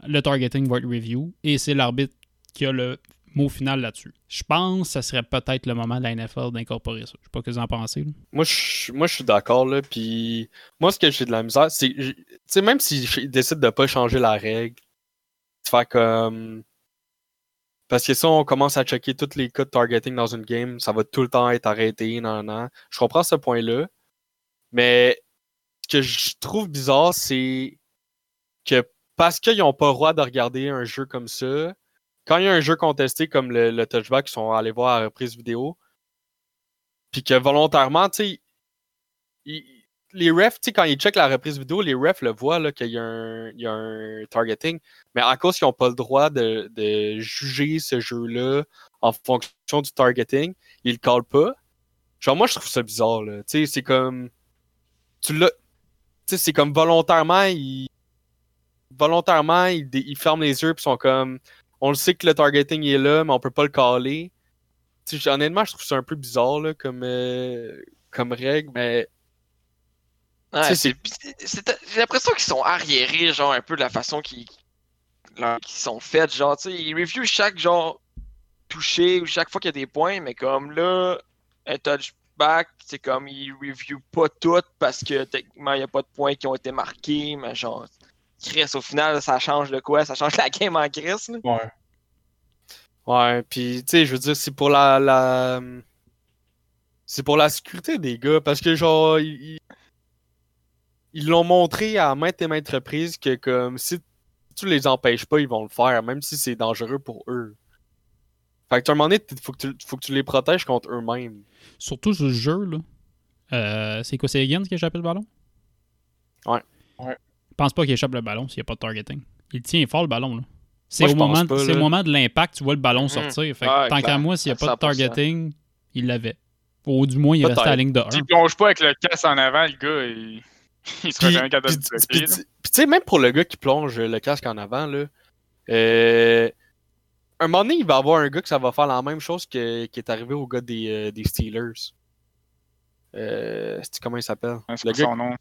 Le targeting va être review, et c'est l'arbitre qui a le mot final là-dessus. Je pense que ça serait peut-être le moment de la NFL d'incorporer ça. Je sais pas ce que vous en pensez. là. Moi, je, moi, je suis d'accord, là. Puis, moi, ce que j'ai de la misère, c'est. Tu même s'ils décident de pas changer la règle, de faire comme. Parce que si on commence à checker tous les de targeting dans une game, ça va tout le temps être arrêté, non, non. Je comprends ce point-là. Mais ce que je trouve bizarre, c'est que parce qu'ils n'ont pas le droit de regarder un jeu comme ça, quand il y a un jeu contesté comme le, le touchback, ils sont allés voir à la reprise vidéo, puis que volontairement, tu sais, les refs, quand ils checkent la reprise vidéo, les refs le voient qu'il y, a un- il y a un targeting, mais à cause qu'ils n'ont pas le droit de, de juger ce jeu-là en fonction du targeting, ils le callent pas. Genre, moi, je trouve ça bizarre, là. Tu sais, c'est comme. Tu l'as. Sais, c'est comme volontairement, ils. Volontairement, ils, ferment les yeux puis sont comme. On le sait que le targeting est là, mais on peut pas le caller. Tu sais, honnêtement, je trouve ça un peu bizarre, là, comme, euh, comme règle, mais. Ouais, J'ai l'impression qu'ils sont arriérés, genre, un peu de la façon qu'ils sont faits. Genre, tu sais, ils reviewent chaque, genre, touché ou chaque fois qu'il y a des points, mais comme là, un c'est comme ils reviewent pas tout parce que techniquement, il n'y a pas de points qui ont été marqués, mais genre, Chris, au final, ça change de quoi? Ça change la game en Chris, là. Ouais. Ouais, puis tu sais, je veux dire, c'est pour la, la... C'est pour la sécurité des gars, parce que genre, ils ils- ils l'ont montré à maintes et maintes reprises que comme si tu les empêches pas, ils vont le faire, même si c'est dangereux pour eux. Fait que à un moment donné, il faut, que tu- faut que tu les protèges contre eux-mêmes. Surtout sur ce jeu, là. Euh, c'est quoi, c'est Higgins qui échappe le ballon? Ouais. Ouais. Je pense pas qu'il échappe le ballon s'il n'y a pas de targeting. Il tient fort le ballon, là. C'est au, moment, pas, c'est au là. moment de l'impact, tu vois le ballon Mhm. sortir. Fait que Ouais, tant qu'à moi, s'il n'y a pas de 100%. targeting, il l'avait. Ou du moins, il restait à la ligne de 1. S'il plonge pas avec le casse en avant, le gars, il, il serait Puis, jamais capable de bloquer. puis tu sais, même pour le gars qui plonge le casque en avant, là, euh, un moment donné, il va y avoir un gars que ça va faire la même chose que, qui est arrivé au gars des, euh, des Steelers. Euh, c'est comment il s'appelle? Ouais, Le gars- son nom?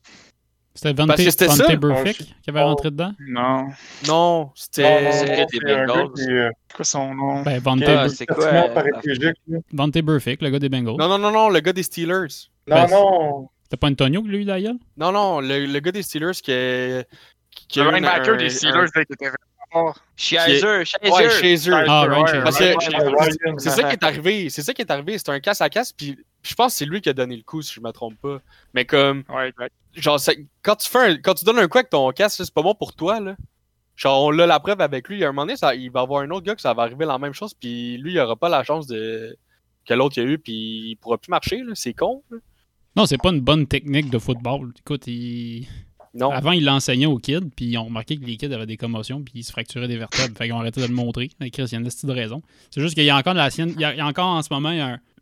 C'était Vante, c'était Vante. Burfict Ah, qui avait oh. rentré dedans? Non. Non, c'était. des un Bengals. est euh, C'est quoi son nom? Ben, Vante, Ah, c'est quoi? euh. Vante Burfict, le gars des Bengals. Non, non, non, non, le gars des Steelers. Non, Ben, non. C'était pas Antonio eu d'ailleurs? Non, non, le, le gars des Steelers qui est. Qui Le linebacker un- des un- Steelers, là, qui était vraiment fort. Shazer, Shazer. Ouais, chez eux. Ah, Ryan ouais. C'est ça qui est arrivé. C'est ça qui est arrivé. C'était un casse à casse. Puis je pense que c'est lui qui a donné le coup, si je me trompe pas. Mais comme. Ouais, exact. genre, quand, tu fais un- quand tu donnes un coup avec ton casque, là, c'est pas bon pour toi, là. Genre, on l'a la preuve avec lui. Il y a un moment donné, ça, il va y avoir un autre gars que ça va arriver la même chose, puis lui, il aura pas la chance de que l'autre il a eu, puis il pourra plus marcher, là. C'est con, là. Non, c'est pas une bonne technique de football. Écoute, il... Avant, il l'enseignait aux kids, puis ils ont remarqué que les kids avaient des commotions, puis ils se fracturaient des vertèbres. fait qu'ils ont arrêté de le montrer. Mais Chris, il y raison. C'est juste qu'il y a encore de la sienne. Il y a, encore en ce moment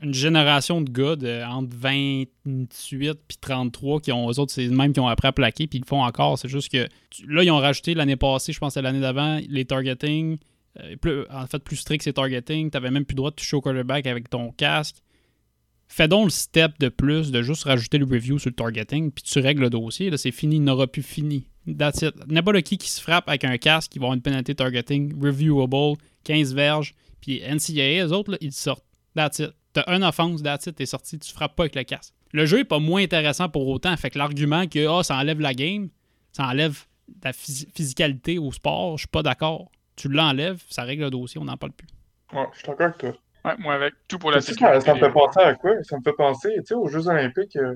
une génération de gars de, entre 28 puis 33 qui ont, eux autres, c'est les mêmes qui ont appris à plaquer, puis ils le font encore. C'est juste que là, ils ont rajouté l'année passée, je pense c'était l'année d'avant, les targeting. euh, plus- en fait, plus strict, c'est targeting. T'avais même plus le droit de toucher au quarterback avec ton casque. Fais donc le step de plus de juste rajouter le review sur le targeting, puis tu règles le dossier. Là, c'est fini, il n'aura plus fini. That's it. N'importe qui qui se frappe avec un casque, il va avoir une pénalité targeting, reviewable, 15 verges, puis NCAA, eux autres, ils sortent. That's it. T'as une offense, that's it, t'es sorti, tu frappes pas avec le casque. Le jeu est pas moins intéressant pour autant, fait que l'argument que ah, ça enlève la game, ça enlève la phys- physicalité au sport, je suis pas d'accord. Tu l'enlèves, ça règle le dossier, on n'en parle plus. Ouais, je suis d'accord avec toi. Ouais, moi, avec tout pour la sécurité. ça, ça me fait penser à quoi? Ça me fait penser, tu sais, aux Jeux Olympiques, euh,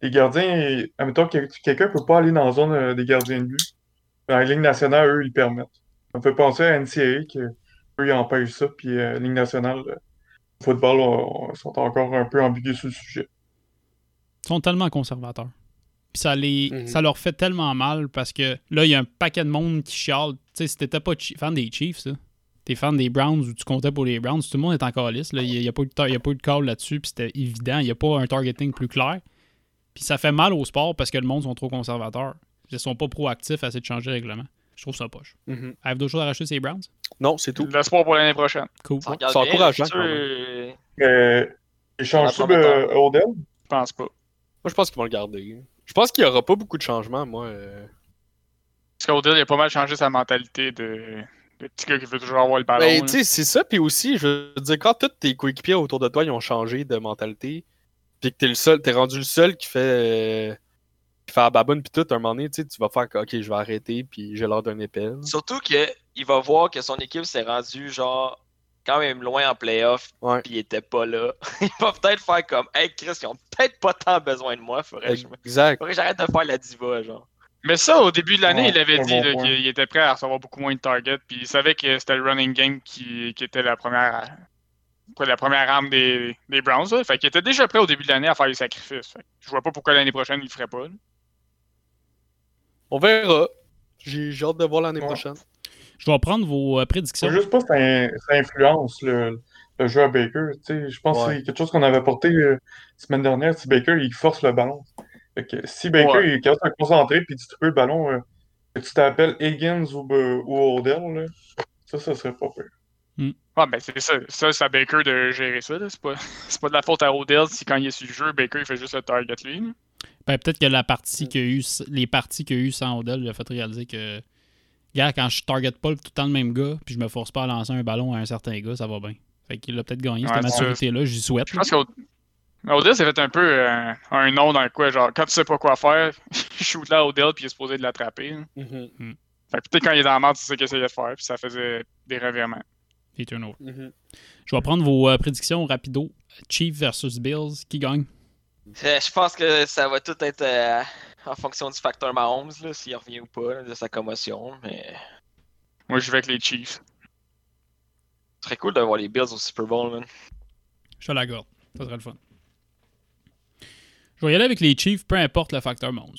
les gardiens, admettons que quelqu'un ne peut pas aller dans la zone euh, des gardiens de but. Dans la Ligue nationale, eux, ils permettent. Ça me fait penser à NCAA, que eux, ils empêchent ça, puis euh, Ligue nationale, euh, football, on- on- sont encore un peu ambigus sur le sujet. Ils sont tellement conservateurs. Puis ça, les, Mhm. ça leur fait tellement mal parce que là, il y a un paquet de monde qui chiale. Tu sais, si t'étais pas fan des Chiefs, là, t'es fan des Browns ou tu comptais pour les Browns, tout le monde est encore liste. Il n'y a, a pas eu de call là-dessus, puis c'était évident. Il n'y a pas un targeting plus clair. Puis ça fait mal au sport parce que le monde sont trop conservateurs. Ils sont pas proactifs à essayer de changer le règlement. Je trouve ça poche. Mhm. Avez d'autres choses à racheter, ces Browns? Non, c'est tout. L'espoir pour l'année prochaine. Cool. Ça C'est encourageant, va de pas Odell? Je pense pas. Moi, je pense qu'ils vont le garder. Je pense qu'il y aura pas beaucoup de changements, moi. euh. Parce qu'Odell, il a pas mal changé sa mentalité de, de petit gars qui veut toujours avoir le ballon. Ben, tu sais, c'est ça. Puis aussi, je veux dire, quand tous tes coéquipiers autour de toi, ils ont changé de mentalité, puis que t'es le seul, t'es rendu le seul qui fait, euh, qui fait la baboune, puis tout, à un moment donné, tu sais, tu vas faire que, ok, je vais arrêter, puis j'ai l'air d'un épelle. Surtout qu'il va voir que son équipe s'est rendue genre quand même loin en playoff, Ouais. puis il était pas là. il va peut-être faire comme Hey Chris, ils ont peut-être pas tant besoin de moi, faudrait que je me- Exact. faudrait que j'arrête de faire la diva, genre. Mais ça, au début de l'année, Ouais, il avait dit bon là, point. qu'il était prêt à recevoir beaucoup moins de targets, puis il savait que c'était le running game qui, qui était la première, quoi, la première arme des, des Browns. Là. Fait qu'il était déjà prêt au début de l'année à faire les sacrifices. Fait que je vois pas pourquoi l'année prochaine il le ferait pas. là. On verra. J'ai j'ai hâte de voir l'année Ouais. prochaine. Je vais prendre vos euh, Je prédictions. sais juste pas si ça, ça influence le, le jeu à Baker. Tu sais, je pense que c'est quelque chose qu'on avait porté euh, la semaine dernière. Si Baker il force le ballon. Fait que si Baker Ouais. il est capable de se concentrer puis distribuer le ballon, euh, que tu t'appelles Higgins ou, euh, ou Odell, là, ça, ça serait pas pire. Ah, ben c'est ça. Ça, c'est à Baker de gérer ça. là. C'est pas, c'est pas de la faute à Odell si quand il est sur le jeu, Baker il fait juste le target lui. Ben, peut-être que la partie qu'il y a eu, les parties qu'il y a eu sans Odell lui a fait réaliser que, gars, quand je target pas tout le temps le même gars, puis je me force pas à lancer un ballon à un certain gars, ça va bien. Fait qu'il a peut-être gagné Ouais, cette maturité-là, j'y souhaite. Je là. qu'Odell s'est fait un peu euh, un nom dans le quoi. Genre, quand tu sais pas quoi faire, shoot là à Odell puis il est supposé de l'attraper. là. Mhm. Fait que peut-être quand il est dans la merde, tu sais qu'il essayait de faire, puis ça faisait des revirements. Les turnovers. Mhm. Je vais prendre vos euh, prédictions rapido. Chief versus Bills, qui gagne? Euh, Je pense que ça va tout être euh, en fonction du facteur Mahomes, là, s'il revient ou pas, là, de sa commotion. Mais Moi, je vais avec les Chiefs. serait cool de voir les Bills au Super Bowl, man. Je te l'accorde. Ça serait le fun. Je vais y aller avec les Chiefs, peu importe le facteur Mahomes.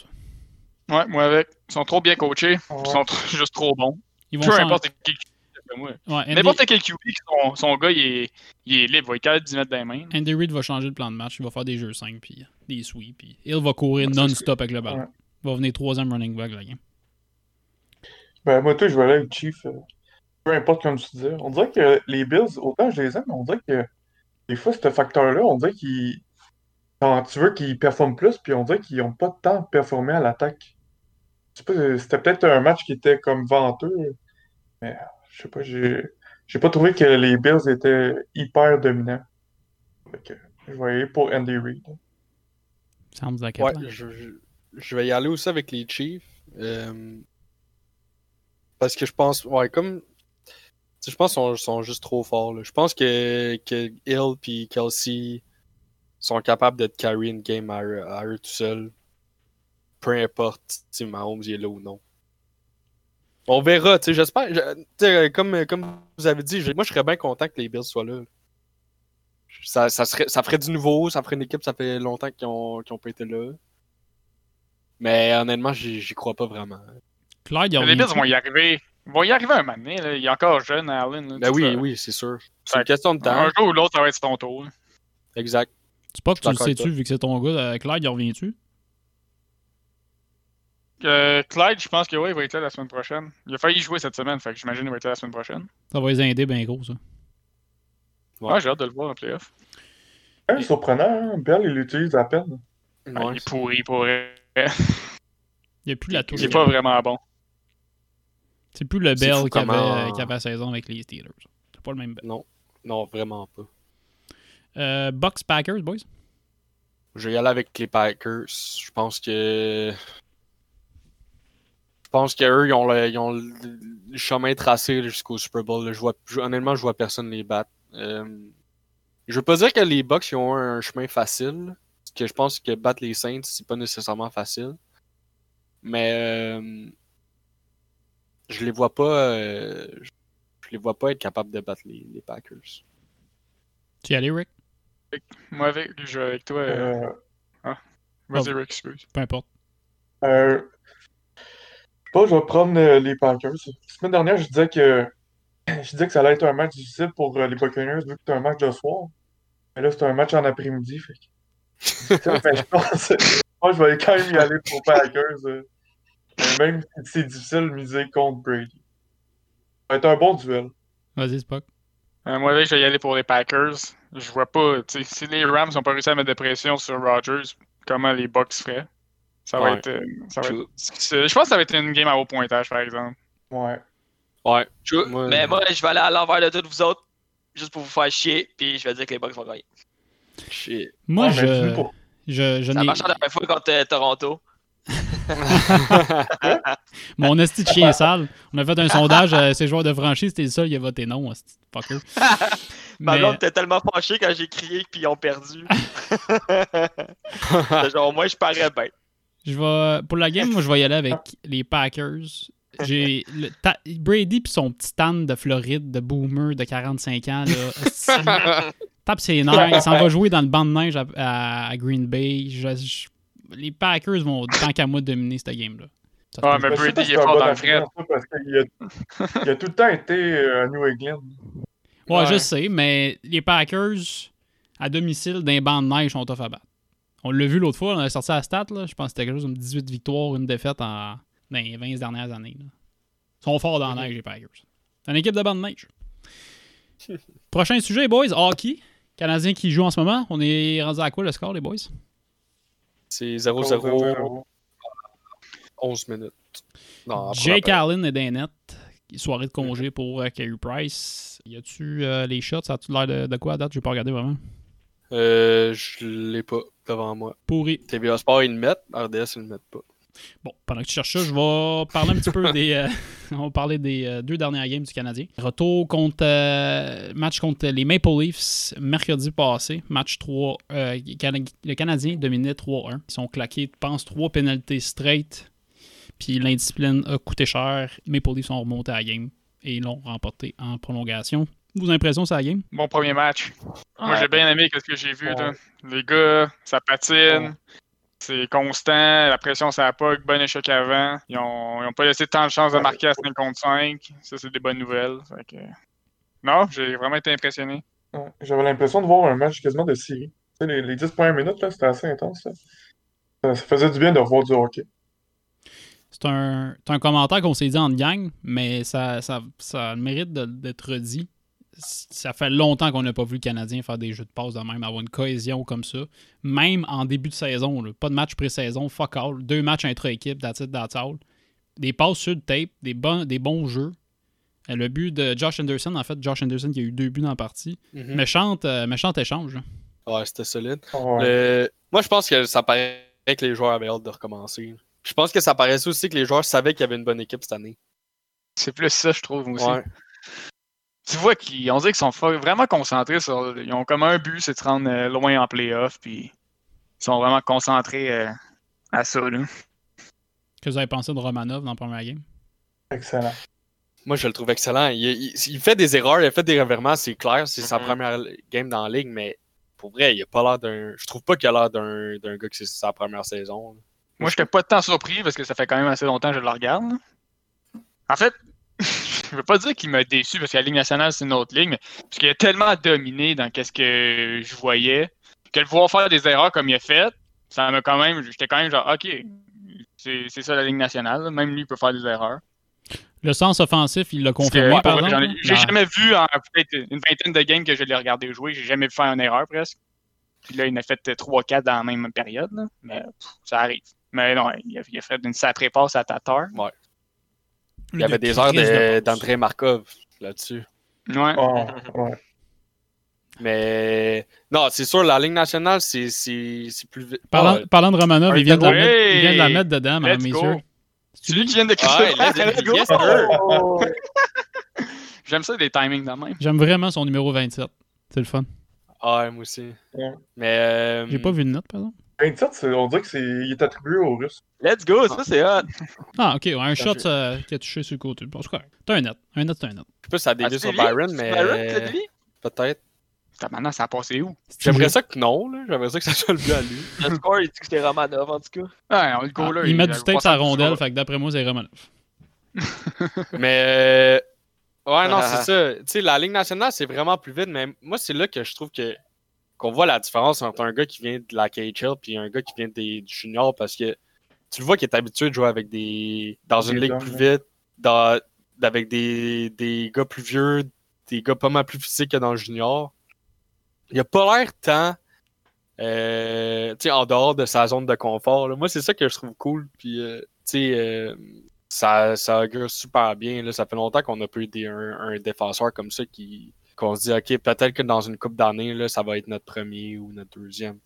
Ouais, moi avec. Ils sont trop bien coachés, ils sont juste trop bons. Ils vont Peu importe quel QB. Ouais, Andy, N'importe quel QB, son, son gars, il est, il est libre, il va être capable d'y mettre dans les mains. Andy Reid va changer le plan de match. Il va faire des jeux 5 puis des sweeps. Puis il va courir Ouais, non-stop avec le ballon. Ouais. Il va venir troisième running back la game. Ben, moi, toi, je vais aller avec Chief. euh, peu importe comme tu disais. On dirait que les Bills, autant je les aime, mais on dirait que des fois, ce facteur-là, on dirait qu'ils. Quand tu veux qu'ils performent plus, puis on dirait qu'ils n'ont pas de temps de performer à l'attaque. Euh, c'était peut-être un match qui était comme venteux, mais je sais pas, j'ai j'ai pas trouvé que les Bills étaient hyper dominants. Fait que je vais aller pour Andy Reid. Sounds like Ouais, je, je- je vais y aller aussi avec les Chiefs. euh, parce que je pense, ouais, comme. Je pense qu'ils sont, sont juste trop forts. là. Je pense que, que Hill et Kelsey sont capables de te carry une game à eux, à eux tout seuls. Peu importe si Mahomes est là ou non. On verra, tu sais, j'espère. je- tu sais, comme, comme vous avez dit, moi je serais bien content que les Bills soient là. Ça, ça, serait, ça ferait du nouveau, ça ferait une équipe, ça fait longtemps qu'ils ont, qu'ils ont pas été là. Mais honnêtement, j'y crois pas vraiment. Clyde, Les Bills vont y arriver. Ils vont y arriver un moment donné. là. Il est encore jeune, Allen. là, Ben oui, ça. oui, c'est sûr. C'est une question de temps. Un jour ou l'autre, ça va être son tour. Exact. Tu pas que tu le sais-tu, vu que c'est ton gars. euh, Clyde, il revient-tu? Euh, Clyde, je pense que oui, il va être là la semaine prochaine. Il a failli jouer cette semaine, fait que j'imagine qu'il va être là la semaine prochaine. Ça va les aider bien gros, ça. Ouais. Ouais, j'ai hâte de le voir en playoff. Ouais, surprenant, hein? Bell, il l'utilise à peine. Ouais, Ouais, il est pourri pour. Il n'y a plus la touche. Il est pas vraiment bon. C'est plus le Bell qu'il avait, comment- euh, qu'il avait à saison avec les Steelers. C'est pas le même Bell. Non, non, vraiment pas. Euh, Bucks Packers, boys? Je vais y aller avec les Packers. Je pense que. Je pense qu'eux, ils ont, le, ils ont le, chemin tracé jusqu'au Super Bowl. Je vois, honnêtement, je vois personne les battre. Euh, je veux pas dire que les Bucks ils ont un chemin facile. Parce que je pense que battre les Saints, c'est pas nécessairement facile. Mais euh, je les vois pas. euh, je les vois pas être capables de battre les, les Packers. Tu y allais, Rick? Moi, avec, je vais avec toi. euh, Euh, Vas-y, oh. Rick, excuse. Peu importe. Euh, je sais pas, je vais prendre euh, les Packers. La semaine dernière, je disais que je disais que ça allait être un match difficile pour les Buccaneers vu que c'est un match de soir. Mais là, c'est un match en après-midi. Fait je pense moi, je vais quand même y aller pour Packers. Même si c'est difficile de miser contre Brady. Ça va être un bon duel. Vas-y, Spock. Euh, moi, avec, je vais y aller pour les Packers. Je vois pas, tu sais, si les Rams n'ont pas réussi à mettre de pression sur Rodgers, comment les Bucks feraient? Ça va Ouais. être. euh, ça va être- Je pense que ça va être une game à haut pointage, par exemple. Ouais. Ouais. Moi- Mais moi, je vais aller à l'envers de tous vous autres, juste pour vous faire chier, puis je vais dire que les Bucks vont gagner. Shit. Moi, Ah, je, je, je Ça marché la dernière fois contre euh, Toronto. Mon esti de chien sale. On a fait un sondage à ces joueurs de franchise, c'était le seul qui a voté non, fucker. Ma blonde était tellement fâchée quand j'ai crié puis ils ont perdu. Genre, moi, je parais bien. Je vais, pour la game, moi, je vais y aller avec les Packers. J'ai le ta- Brady puis son petit stand de Floride, de boomer de 45 ans, là, tape ses nerfs. Il s'en va jouer dans le banc de neige à, à- à Green Bay. Je- je- les Packers vont, tant qu'à moi, dominer cette game-là. Peut. mais Brady il est fort dans le fret. Parce qu'il a, il a tout le temps été euh, à New England. Ouais, Ouais. je sais, mais les Packers, à domicile, d'un banc de neige, sont tough à battre. On l'a vu l'autre fois, on a sorti la stat, là, je pense que c'était quelque chose comme 18 victoires, une défaite en, dans les 20 dernières années. là. Ils sont forts dans la neige, les Packers. C'est une équipe de banc de neige. Prochain sujet, boys, hockey. Canadien qui joue en ce moment. On est rendu à quoi le score, les boys? C'est 0-0, 11 minutes. Non, Jake Allen et Danet. Soirée de congé pour euh, Carey Price. Y a-tu euh, les shots? Ça a-tu l'air de, de quoi à date? Je vais pas regarder vraiment. Euh, je l'ai pas devant moi. Pourri. TVA Sport, ils le mettent. RDS, ils le mettent pas. Bon, pendant que tu cherches ça, je vais parler un petit peu des. euh, on va parler des euh, deux dernières games du Canadien. Retour contre. euh, match contre les Maple Leafs mercredi passé. Match 3. euh, Cana- le Canadien dominait 3-1. Ils sont claqués, je pense, 3 pénalités straight. Puis l'indiscipline a coûté cher. Maple Leafs sont remontés à la game et l'ont remporté en prolongation. Vos impressions sur la game? Bon premier match. Moi, j'ai bien aimé ce que j'ai vu. Ouais. là. Les gars, ça patine. Ouais. C'est constant. La pression, ça pas. Bon échec avant. Ils ont, ils ont pas laissé tant de chance de marquer à 5 contre 5. Ça, c'est des bonnes nouvelles. Fait que- Non, j'ai vraiment été impressionné. Ouais. J'avais l'impression de voir un match quasiment de série. Tu sais, les, les 10 premières minutes, là, c'était assez intense. là. Ça, ça faisait du bien de revoir du hockey. C'est un, commentaire qu'on s'est dit en gang, mais ça, ça, ça a le mérite d'être dit. Ça fait longtemps qu'on n'a pas vu le Canadien faire des jeux de passe de même, avoir une cohésion comme ça. Même en début de saison, là. pas de match pré-saison, fuck all. Deux matchs intra-équipe, that's it, that's all. Des passes sur le tape, des bons, des bons jeux. Euh, Le but de Josh Anderson, en fait, Josh Anderson qui a eu deux buts dans la partie. Mhm. Méchante, euh, méchante échange. là. Ouais, c'était solide. Ouais. Le- Moi, je pense que ça paraît que les joueurs avaient hâte de recommencer. Je pense que ça paraissait aussi que les joueurs savaient qu'il y avait une bonne équipe cette année. C'est plus ça, je trouve, moi aussi. Ouais. Tu vois qu'ils on dirait qu'ils sont vraiment concentrés sur. Ils ont comme un but, c'est de se rendre euh, loin en playoff. Puis ils sont vraiment concentrés euh, à ça. Là. Que vous avez pensé de Romanov dans la première game? Excellent. Moi, je le trouve excellent. Il, il- il fait des erreurs, il a fait des revirements, c'est clair. C'est sa Mhm. première game dans la ligue, mais pour vrai, il a pas l'air d'un. Je trouve pas qu'il a l'air d'un d'un gars que c'est sa première saison. Moi, j'étais pas tant surpris parce que ça fait quand même assez longtemps que je le regarde. En fait, je veux pas dire qu'il m'a déçu parce que la Ligue nationale, c'est une autre ligue, mais parce qu'il a tellement dominé dans qu'est-ce que je voyais que le voir faire des erreurs comme il a fait, ça m'a quand même. J'étais quand même genre, OK, c'est ça la Ligue nationale. Même lui, il peut faire des erreurs. Le sens offensif, il l'a confirmé, ouais, par exemple? J'ai dans- jamais vu en peut-être une vingtaine de games que je l'ai regardé jouer, j'ai jamais vu faire une erreur presque. Puis là, il en a fait 3-4 dans la même période. là. Mais pff, ça arrive. Mais non, il a, il a fait une sacrée passe à Tatar. Il y avait de des heures de d'André Markov là-dessus. Ouais. Oh, ouais. Mais non, c'est sûr, la Ligue nationale, c'est c'est- c'est plus vite. Parlant, Ah, parlant de Romanov, Ah, il vient de, la mettre, il vient de la mettre dedans, messieurs. go. C'est lui qui vient de Ouais, let's- yes, sir. J'aime ça des timings de même. J'aime vraiment son numéro 27. C'est le fun. Ah, moi aussi. Ouais. Mais. euh, J'ai pas vu de note, par exemple. 27, c'est- on dirait que c'est il est attribué aux Russes. Let's go, ça c'est hot. Ah, ok, ouais, un shot euh, qui a touché sur le côté. Bon, c'est correct. T'as un net. Un net, c'est un net. Je sais pas si ça a Ah, dévié sur? Byron, mais. Byron? Peut-être. Putain, Maintenant, ça a passé où? J'aimerais ça que non, là. J'aimerais ça que ça soit le but à lui. Le score, il dit que c'était Romanov en tout cas. Ouais, on le go Ah, là. ils mettent il- du tape la ça- rondelle, fait que d'après moi, c'est Romanov. Mais. euh, Ouais, non, Ah. c'est ça. Tu sais, la Ligue nationale, c'est vraiment plus vite, mais moi, c'est là que je trouve que. Qu'on voit la différence entre un gars qui vient de la KHL et un gars qui vient des, du junior parce que tu le vois qu'il est habitué de jouer avec des. dans une ligue plus vite, dans, avec des, des gars plus vieux, des gars pas mal plus physiques que dans le junior. Il a pas l'air tant. euh, en dehors de sa zone de confort. là. Moi, c'est ça que je trouve cool. Puis, euh, tu sais, euh, ça, ça augure super bien. Là. Ça fait longtemps qu'on n'a pas eu des- un, un défenseur comme ça qui qu'on se dit, OK, peut-être que dans une coupe d'années, ça va être notre premier ou notre deuxième.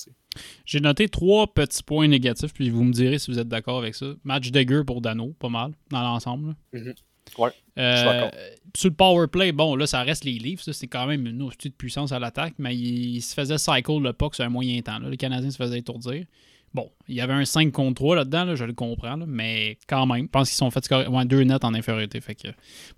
J'ai noté trois petits points négatifs, puis vous me direz si vous êtes d'accord avec ça. Match dégueu pour Dano, pas mal, dans l'ensemble. là. Mhm. Ouais, Euh, je suis d'accord. sur le power play, bon, là, ça reste les livres. C'est quand même une hostie de puissance à l'attaque, mais il, il se faisait cycle le puck sur un moyen temps. là. Le Canadien se faisait étourdir. Bon, il y avait un 5 contre 3 là-dedans, là, je le comprends, là, mais quand même, je pense qu'ils sont faits ouais, deux nets en infériorité. Fait que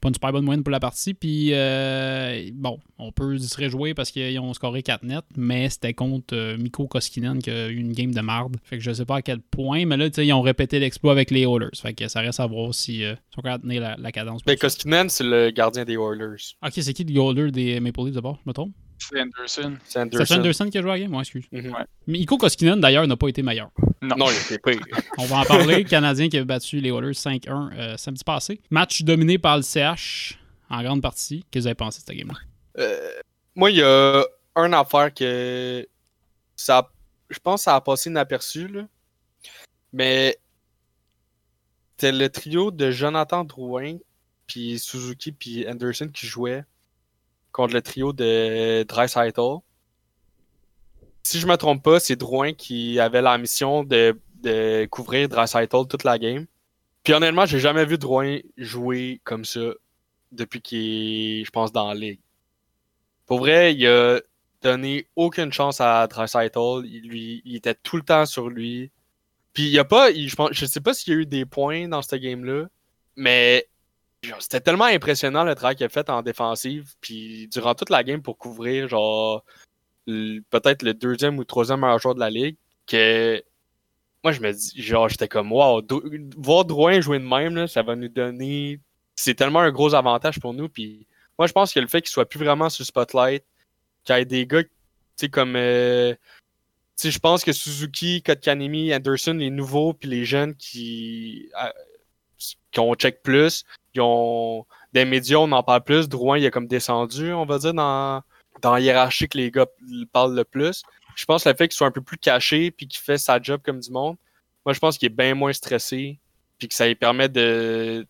pas une super bonne moyenne pour la partie. Puis, euh, bon, on peut se réjouir parce qu'ils ont scoré 4 nets, mais c'était contre euh, Mikko Koskinen qui a eu une game de marde. Fait que je sais pas à quel point, mais là, ils ont répété l'exploit avec les Oilers. Fait que ça reste à voir si euh, ils sont capables de tenir la, la cadence. Ben, pour ça. Koskinen, c'est le gardien des Oilers. Ok, c'est qui le goaler des Maple Leafs d'abord, je me trompe? C'est Anderson. C'est Anderson. Anderson qui a joué à la game? Ouais, excuse. Mhm. Ouais. Mikko Koskinen, d'ailleurs, n'a pas été meilleur. Non. Non, il était pire. On va en parler. Canadien qui a battu les Oilers 5-1 euh, samedi passé. Match dominé par le CH en grande partie. Qu'est-ce que vous avez pensé de cette game-là? Euh, moi, il y a une affaire que ça, je pense que ça a passé inaperçu, là. Mais c'était le trio de Jonathan Drouin, puis Suzuki, puis Anderson qui jouait contre le trio de Dreisaitl. Si je me trompe pas, c'est Drouin qui avait la mission de, de couvrir Dreisaitl toute la game. Puis honnêtement, j'ai jamais vu Drouin jouer comme ça depuis qu'il est, je pense, dans la ligue. Pour vrai, il a donné aucune chance à Dreisaitl. Il, lui, il était tout le temps sur lui. Puis il y a pas, je, pense, je sais pas s'il y a eu des points dans cette game-là, mais c'était tellement impressionnant le travail qu'il a fait en défensive. Puis durant toute la game pour couvrir, genre, peut-être le deuxième ou troisième meilleur joueur de la ligue, que moi je me dis, genre, j'étais comme, wow, voir Drouin jouer de même, là, ça va nous donner. C'est tellement un gros avantage pour nous. Puis moi, je pense que le fait qu'il soit plus vraiment sur spotlight, qu'il y ait des gars, tu sais, comme. euh, je pense que Suzuki, Kotkanemi, Anderson, les nouveaux, puis les jeunes qui, ont check plus, ont. Des médias, on en parle plus. Drouin, il a comme descendu, on va dire, dans, dans la hiérarchie que les gars parlent le plus. Je pense que le fait qu'il soit un peu plus caché, puis qu'il fait sa job comme du monde, moi, je pense qu'il est bien moins stressé, puis que ça lui permet de,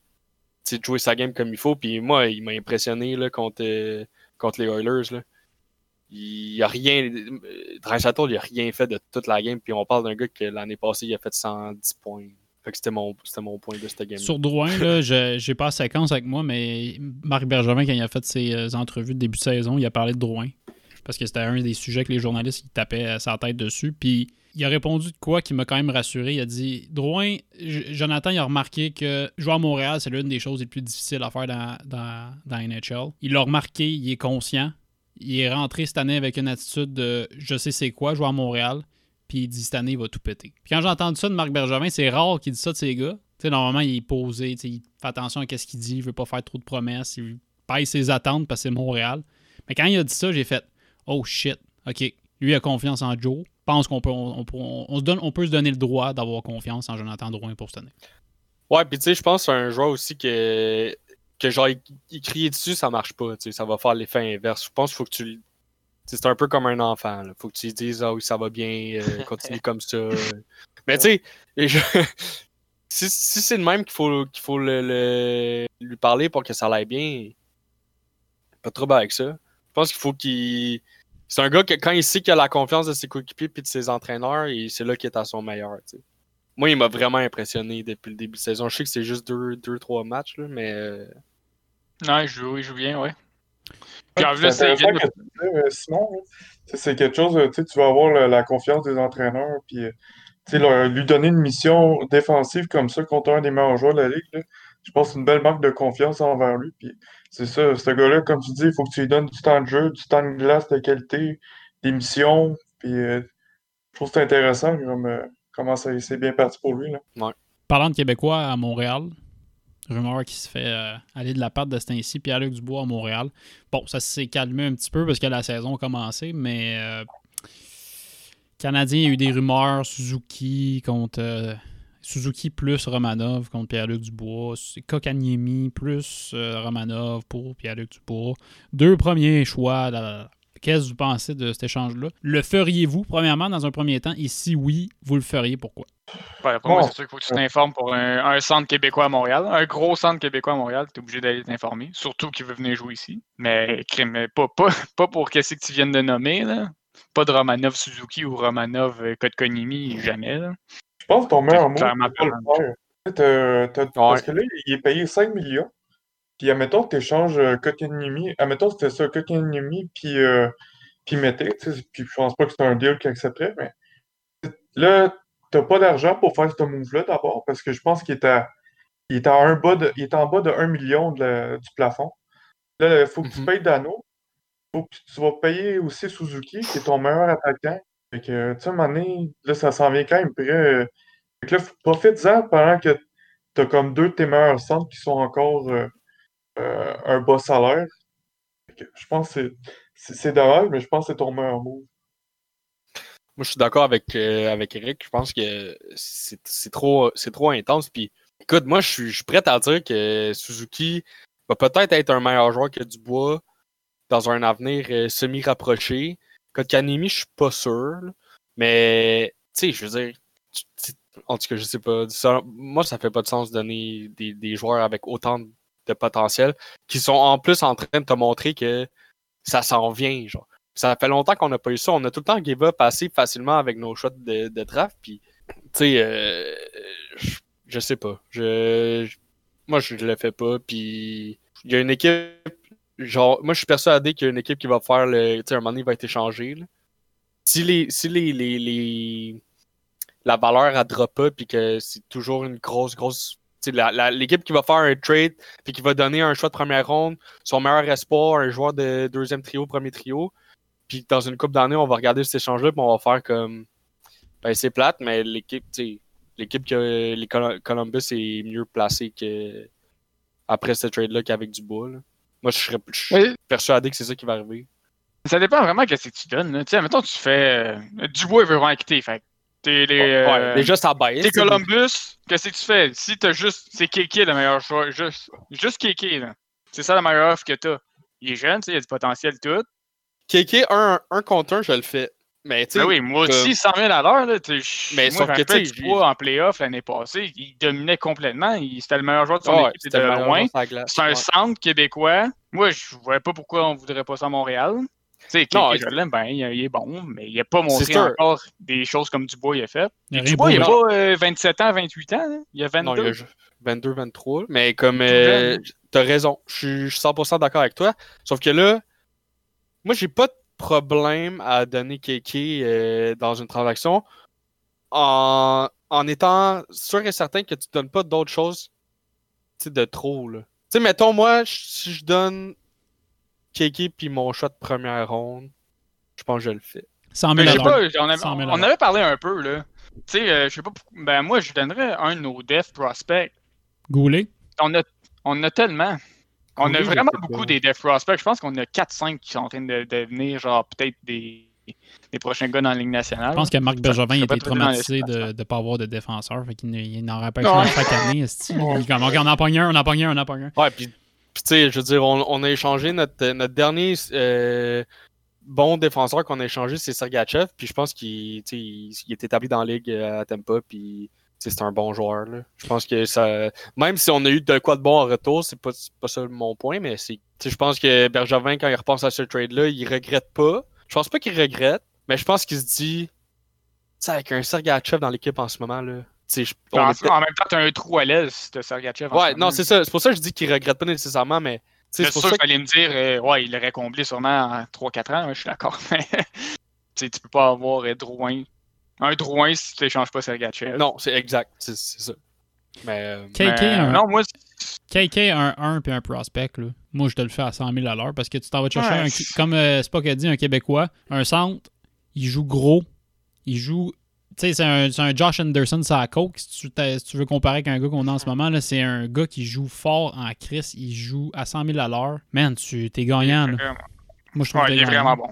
jouer sa game comme il faut. Puis moi, il m'a impressionné contre, euh, contre les Oilers. Là. Il a rien. Dreisaitl, il a rien fait de toute la game. Puis on parle d'un gars que l'année passée, il a fait 110 points. Fait que c'était mon, point de cette game. Sur Drouin, là, j'ai pas la séquence avec moi, mais Marc Bergevin, quand il a fait ses euh, entrevues de début de saison, il a parlé de Drouin. Parce que c'était un des sujets que les journalistes ils tapaient euh, sa tête dessus. Puis il a répondu de quoi qui m'a quand même rassuré. Il a dit Drouin, Jonathan, il a remarqué que jouer à Montréal, c'est l'une des choses les plus difficiles à faire dans, dans, dans NHL. Il l'a remarqué, il est conscient. Il est rentré cette année avec une attitude de je sais c'est quoi jouer à Montréal. Puis il dit cette année, il va tout péter. Puis quand j'ai entendu ça de Marc Bergevin, c'est rare qu'il dise ça de ses gars. Tu sais, normalement, il est posé, il fait attention à ce qu'il dit, il veut pas faire trop de promesses, il paye ses attentes parce que c'est Montréal. Mais quand il a dit ça, j'ai fait Oh shit, ok, lui a confiance en Joe. pense qu'on peut, on, on- se peut se donner le droit d'avoir confiance en Jonathan Drouin pour cette année. Ouais, puis tu sais, je pense c'est un joueur aussi que, que genre, il, il dessus, ça marche pas. tu sais, Ça va faire l'effet inverse. Je pense qu'il faut que tu. C'est un peu comme un enfant. Il faut que tu lui dises Ah oui, ça va bien, euh, continue comme ça. Mais tu sais, si, si c'est le même qu'il faut, qu'il faut le, le- lui parler pour que ça aille bien, pas trop avec ça. Je pense qu'il faut qu'il. C'est un gars que quand il sait qu'il a la confiance de ses coéquipiers et de ses entraîneurs, c'est là qu'il est à son meilleur. Moi, il m'a vraiment impressionné depuis le début de saison. Je sais que c'est juste deux, deux trois matchs, là, mais euh, Non, il joue, il joue bien, ouais. C'est que euh, Simon. C'est quelque chose, euh, tu vas avoir la, la confiance des entraîneurs, puis euh, leur- lui donner une mission défensive comme ça contre un des meilleurs joueurs de la ligue, là, je pense que c'est une belle marque de confiance envers lui. Puis c'est ça, ce gars-là, comme tu dis, il faut que tu lui donnes du temps de jeu, du temps de glace de qualité, des missions. Puis euh, je trouve que c'est intéressant comme, euh, comment ça c'est bien parti pour lui. Là. Parlant de Québécois à Montréal, rumeur qui se fait euh, aller de la part de ce Pierre-Luc Dubois à Montréal. Bon, ça s'est calmé un petit peu parce que la saison a commencé, mais euh, Canadien, il y a eu des rumeurs, Suzuki contre euh, Suzuki plus Romanov contre Pierre-Luc Dubois, Kokaniemi plus Romanov pour Pierre-Luc Dubois. Deux premiers choix. Qu'est-ce que vous pensez de cet échange-là? Le feriez-vous, premièrement, dans un premier temps? Et si oui, vous le feriez, pourquoi? Ouais, pour moi, Bon. c'est sûr qu'il faut que tu t'informes pour un, un centre québécois à Montréal. Un gros centre québécois à Montréal, tu es obligé d'aller t'informer. Surtout qu'il veut venir jouer ici. Mais pas, pas, pas pour qu'est-ce que tu viens de nommer. Là. Pas de Romanov Suzuki ou Romanov euh, Kotkonimi, jamais. Là. Je pense que ton meilleur mot, t'as- Parce que là, il est payé 5 millions. Puis, admettons que tu échanges Kotkaniemi. Admettons que c'était ça, Kotkaniemi, puis, euh, puis Mété. Puis, je pense pas que c'est un deal qu'il accepterait, mais là, t'as pas d'argent pour faire ce move-là d'abord, parce que je pense qu'il est à, il est à un bas de, il est en bas de 1 million de la- du plafond. Là, il faut que tu Mhm. payes Dano. Faut que tu vas payer aussi Suzuki, qui est ton meilleur attaquant. Fait que, tu sais, à un moment donné, là, ça s'en vient quand même près. euh, Fait que là, profite-en pendant que t'as comme deux de tes meilleurs centres qui sont encore euh, euh, un bas salaire. Je pense que c'est- dommage, mais je pense que c'est ton meilleur move. Moi, je suis d'accord avec, euh, avec Eric. Je pense que c'est trop, trop intense. Puis, écoute, moi, je suis, je suis prêt à dire que Suzuki va peut-être être un meilleur joueur que Dubois dans un avenir euh, semi-rapproché. Kotkanemi, je suis pas sûr. Mais, tu sais, je veux dire, en tout cas, je sais pas. Moi, ça fait pas de sens de donner des, des joueurs avec autant de potentiel qui sont en plus en train de te montrer que ça s'en vient, genre. Ça fait longtemps qu'on n'a pas eu ça. On a tout le temps give up assez facilement avec nos choix de, draft. Puis, tu sais, euh, je, je sais pas. Je, je- moi, je le fais pas. Puis, il y a une équipe. Genre, moi, je suis persuadé qu'il y a une équipe qui va faire le. Tu sais, un moment il va être échangé. Si les. Si les, les, les- la valeur elle drop pas, puis que c'est toujours une grosse, grosse. L'équipe qui va faire un trade, puis qui va donner un choix de première ronde, son meilleur espoir, un joueur de deuxième trio, premier trio, puis dans une coupe d'années, on va regarder cet échange-là, puis on va faire comme. Ben, c'est plate, mais l'équipe, l'équipe que les Col- Columbus est mieux placée que après ce trade-là qu'avec Dubois. là. Moi, je serais je suis Oui. persuadé que c'est ça qui va arriver. Ça dépend vraiment de ce que tu donnes. là. Tu sais, mettons, tu fais. euh, Dubois, il veut vraiment quitter. Fait t'es les. Ouais, euh, déjà, ça baisse. T'es Columbus, qu'est-ce que tu fais? Si t'as juste. C'est Kéké le meilleur joueur. Juste, juste Kéké, là. C'est ça la meilleure offre que t'as. Il est jeune, tu sais, il a du potentiel tout. KK, un, un contre un, je le fais. Mais tu sais, Ben oui, moi aussi, comme- 100 000 à l'heure, là. Mais moi, sauf que, tu en playoff l'année passée. Il dominait complètement. Il- C'était le meilleur joueur de son ouais, équipe, de loin. C'est un ouais. centre québécois. Moi, je voyais pas pourquoi on voudrait pas ça à Montréal. Tu sais, Non, Kéké, je l'aime bien, il, il est bon, mais il a pas montré sûr. encore des choses comme Dubois il a fait. Il Dubois, il a pour- pas euh, 27 ans, 28 ans. là. Il a 22. Non, il a ju- 22, 23. Mais comme. Euh. T'as raison. Je suis- je suis 100% d'accord avec toi. Sauf que là, moi, j'ai pas de problème à donner KK euh, dans une transaction en, en étant sûr et certain que tu donnes pas d'autres choses tu sais, de trop. là. Tu sais, mettons, moi, si je donne KK puis mon shot de première ronde, je pense que je le fais. 100 Mais 000 je sais pas, on avait, 100 000 on avait parlé un peu, là. Tu sais, euh, je sais pas pourquoi. Ben, moi, je donnerais un de nos def prospects. Goulet. On a, on a tellement. On Goulet, a vraiment beaucoup pas. des def prospects. Je pense qu'on a 4-5 qui sont en train de devenir, genre, peut-être des, des prochains gars dans la Ligue nationale. Je pense que Marc Bergevin il était traumatisé de ne pas avoir de défenseur. Fait qu'il n'en rappelle pas chaque année. esti. Il est comme, OK, on en pogne un, on en pogne un, on en pogne un. Ouais, puis, tu sais, je veux dire, on, a échangé notre, notre dernier euh, bon défenseur qu'on a échangé, c'est Sergachev, puis je pense qu'il il, est établi dans la ligue euh, à Tampa, puis c'est un bon joueur. Je pense que ça. Même si on a eu de quoi de bon en retour, c'est pas, pas ça mon point, mais c'est. Je pense que Bergevin, quand il repense à ce trade-là, il regrette pas. Je pense pas qu'il regrette, mais je pense qu'il se dit. Avec un Sergachev dans l'équipe en ce moment, là. En, même temps, t'as un trou à l'aise de Sergachev. en Ouais, non, c'est ça. C'est pour ça que je dis qu'il regrette pas nécessairement, mais. C'est sûr ça que vous allez me dire, euh, ouais, il l'aurait comblé sûrement en 3-4 ans, ouais, je suis d'accord. Mais tu peux pas avoir euh, Drouin. Un Drouin si tu n'échanges pas Sergachev. Non, c'est exact. C'est c'est ça. Mais. euh, KK, Mais, un, Non, moi, KK, un 1 puis un prospect, là. moi je te le fais à 100 000 à l'heure parce que tu t'en vas te chercher, Ouais, un, c'est- comme euh, Spock a dit, un Québécois, un centre, il joue gros, il joue. Tu sais, c'est un, c'est un Josh Anderson, ça coke. Si tu, si tu veux comparer avec un gars qu'on a en ce moment, là, c'est un gars qui joue fort en Chris, il joue à 100 000 à l'heure. Man, tu t'es gagnant. là. vraiment- Moi, je trouve ouais, il est gagnant. vraiment bon.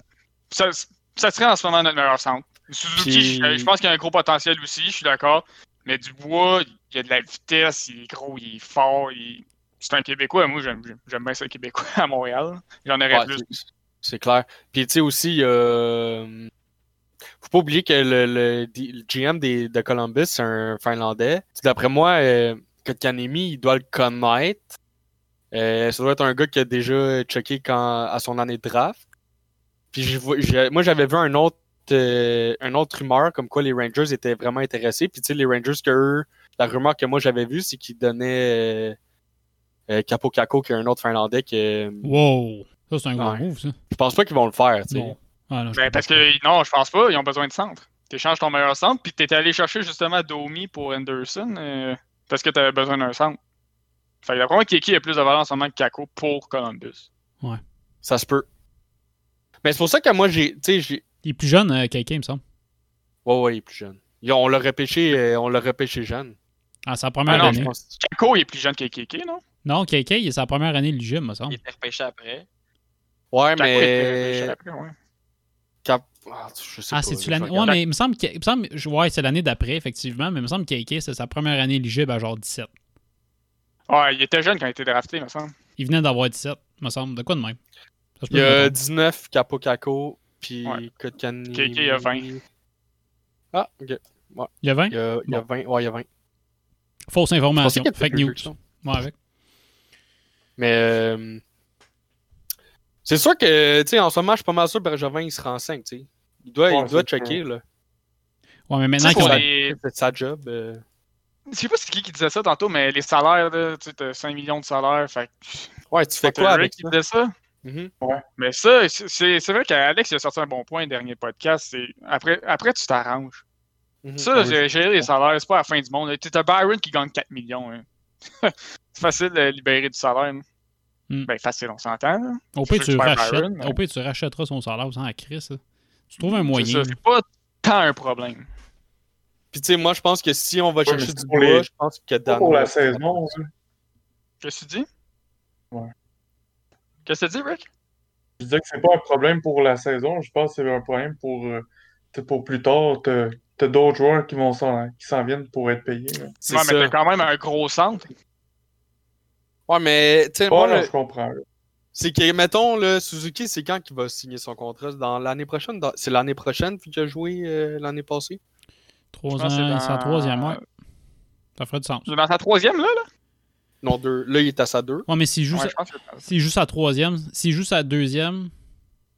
Ça, ça serait en ce moment notre meilleur centre. Suzuki, Puis- je, je pense qu'il y a un gros potentiel aussi, je suis d'accord. Mais Dubois, il a de la vitesse, il est gros, il est fort. il- C'est un Québécois. Moi, j'aime j'aime bien ça, Québécois à Montréal. J'en aurais ouais, plus. c'est- clair. Puis, tu sais, aussi, il y a, euh, faut pas oublier que le, le- le GM des, de Columbus, c'est un Finlandais. D'après moi, euh, il doit le connaître. Euh, ça doit être un gars qui a déjà checké quand, à son année de draft. Puis, je moi, j'avais vu un autre, euh, un autre rumeur comme quoi les Rangers étaient vraiment intéressés. Puis, tu sais, les Rangers, que eux, la rumeur que moi j'avais vue, c'est qu'ils donnaient euh, euh, Capo Caco, qui est un autre Finlandais que Wow! Ça, c'est un gros Ouais. move, ça. je pense pas qu'ils vont le faire. tu sais. Ah, non, je Ben, parce que non, je pense pas. Ils ont besoin de centre. T'échanges ton meilleur centre, puis t'étais allé chercher justement Domi pour Anderson euh, parce que t'avais besoin d'un centre. Fait que d'après moi, Kiki a plus de valeur en ce moment que Kako pour Columbus. Ça se peut. Mais c'est pour ça que moi, j'ai. Tu sais, j'ai. Il est plus jeune, euh, KK, il me semble. Ouais, ouais, il est plus jeune. On l'a repêché, euh, on l'a repêché jeune. Ah, c'est sa première Ah non, année. Je pense. Kako il est plus jeune que Kiki, non? Non, KK, il est sa première année de l'UGM, me semble. Il était repêché après. Ouais, Kako était mais. repêché après, ouais. Cap... Ah, je sais Ah, pas, c'est-tu je l'année. vais Ouais, regarder. mais il me semble que. il me semble- je- Ouais, c'est l'année d'après, effectivement, mais il me semble que KK, c'est sa première année éligible à genre 17. Ouais, il était jeune quand il était drafté, me semble. Il venait d'avoir 17, me semble. De quoi de même? Ça Il y a trompe. 19 Capo Caco, puis Ouais. Kotkani. KK a 20. Ah, ok. Il y a 20? Il y a, il y a 20. Ouais, il y a 20. Fausse information. y Fake news. Ouais, avec. Mais. euh, C'est sûr que, tu sais, en ce moment, je suis pas mal sûr que Bergevin, il se renseigne, tu sais. Il doit, Ouais, il doit checker, là. Ouais, mais maintenant ont. les- C'est sa job. euh. Je sais pas c'est qui qui disait ça tantôt, mais les salaires, là, tu sais, t'as 5 millions de salaires, fait que. Ouais, tu fais quoi avec qui ça? disait ça? Mhm. Mais ça, c'est- vrai qu'Alex il a sorti un bon point dernier podcast. c'est Après, après, tu t'arranges. Mhm. Ça, j'ai gérer les salaires, c'est pas la fin du monde. Tu as Byron qui gagne 4 millions. hein. c'est facile de libérer du salaire. hein. Hmm. Ben, facile, on s'entend. Au pire, tu rachètes. Byron, mais- Au pire, tu rachèteras son salaire sans la crise. là. Tu trouves un C'est moyen. ça, c'est pas tant un problème. Puis, tu sais, moi, je pense que si on va chercher du bois, les- je pense que Pas Dan. pour la saison. hein. Qu'est-ce que tu dis? Ouais. Qu'est-ce que tu dis, Rick? Je disais que c'est pas un problème pour la saison. Je pense que c'est un problème pour, euh, pour plus tard. T'as t'as d'autres joueurs qui vont s'en qui s'en viennent pour être payés. Ouais, mais t'as quand même un gros centre. Ouais, mais, tu sais, Oh, moi, non, le- je comprends. là. c'est que, mettons, là, Suzuki, c'est quand qu'il va signer son contrat? C'est Dans l'année prochaine? Dans- C'est l'année prochaine, puis qu'il a joué euh, l'année passée? Trois ans, dans- troisième, ouais. Ça ferait du sens. C'est dans sa troisième, là? là? Non, deux. Là, il est à sa deux. Ouais, mais s'il joue, Ouais, sa... s'il joue sa troisième, s'il joue sa deuxième.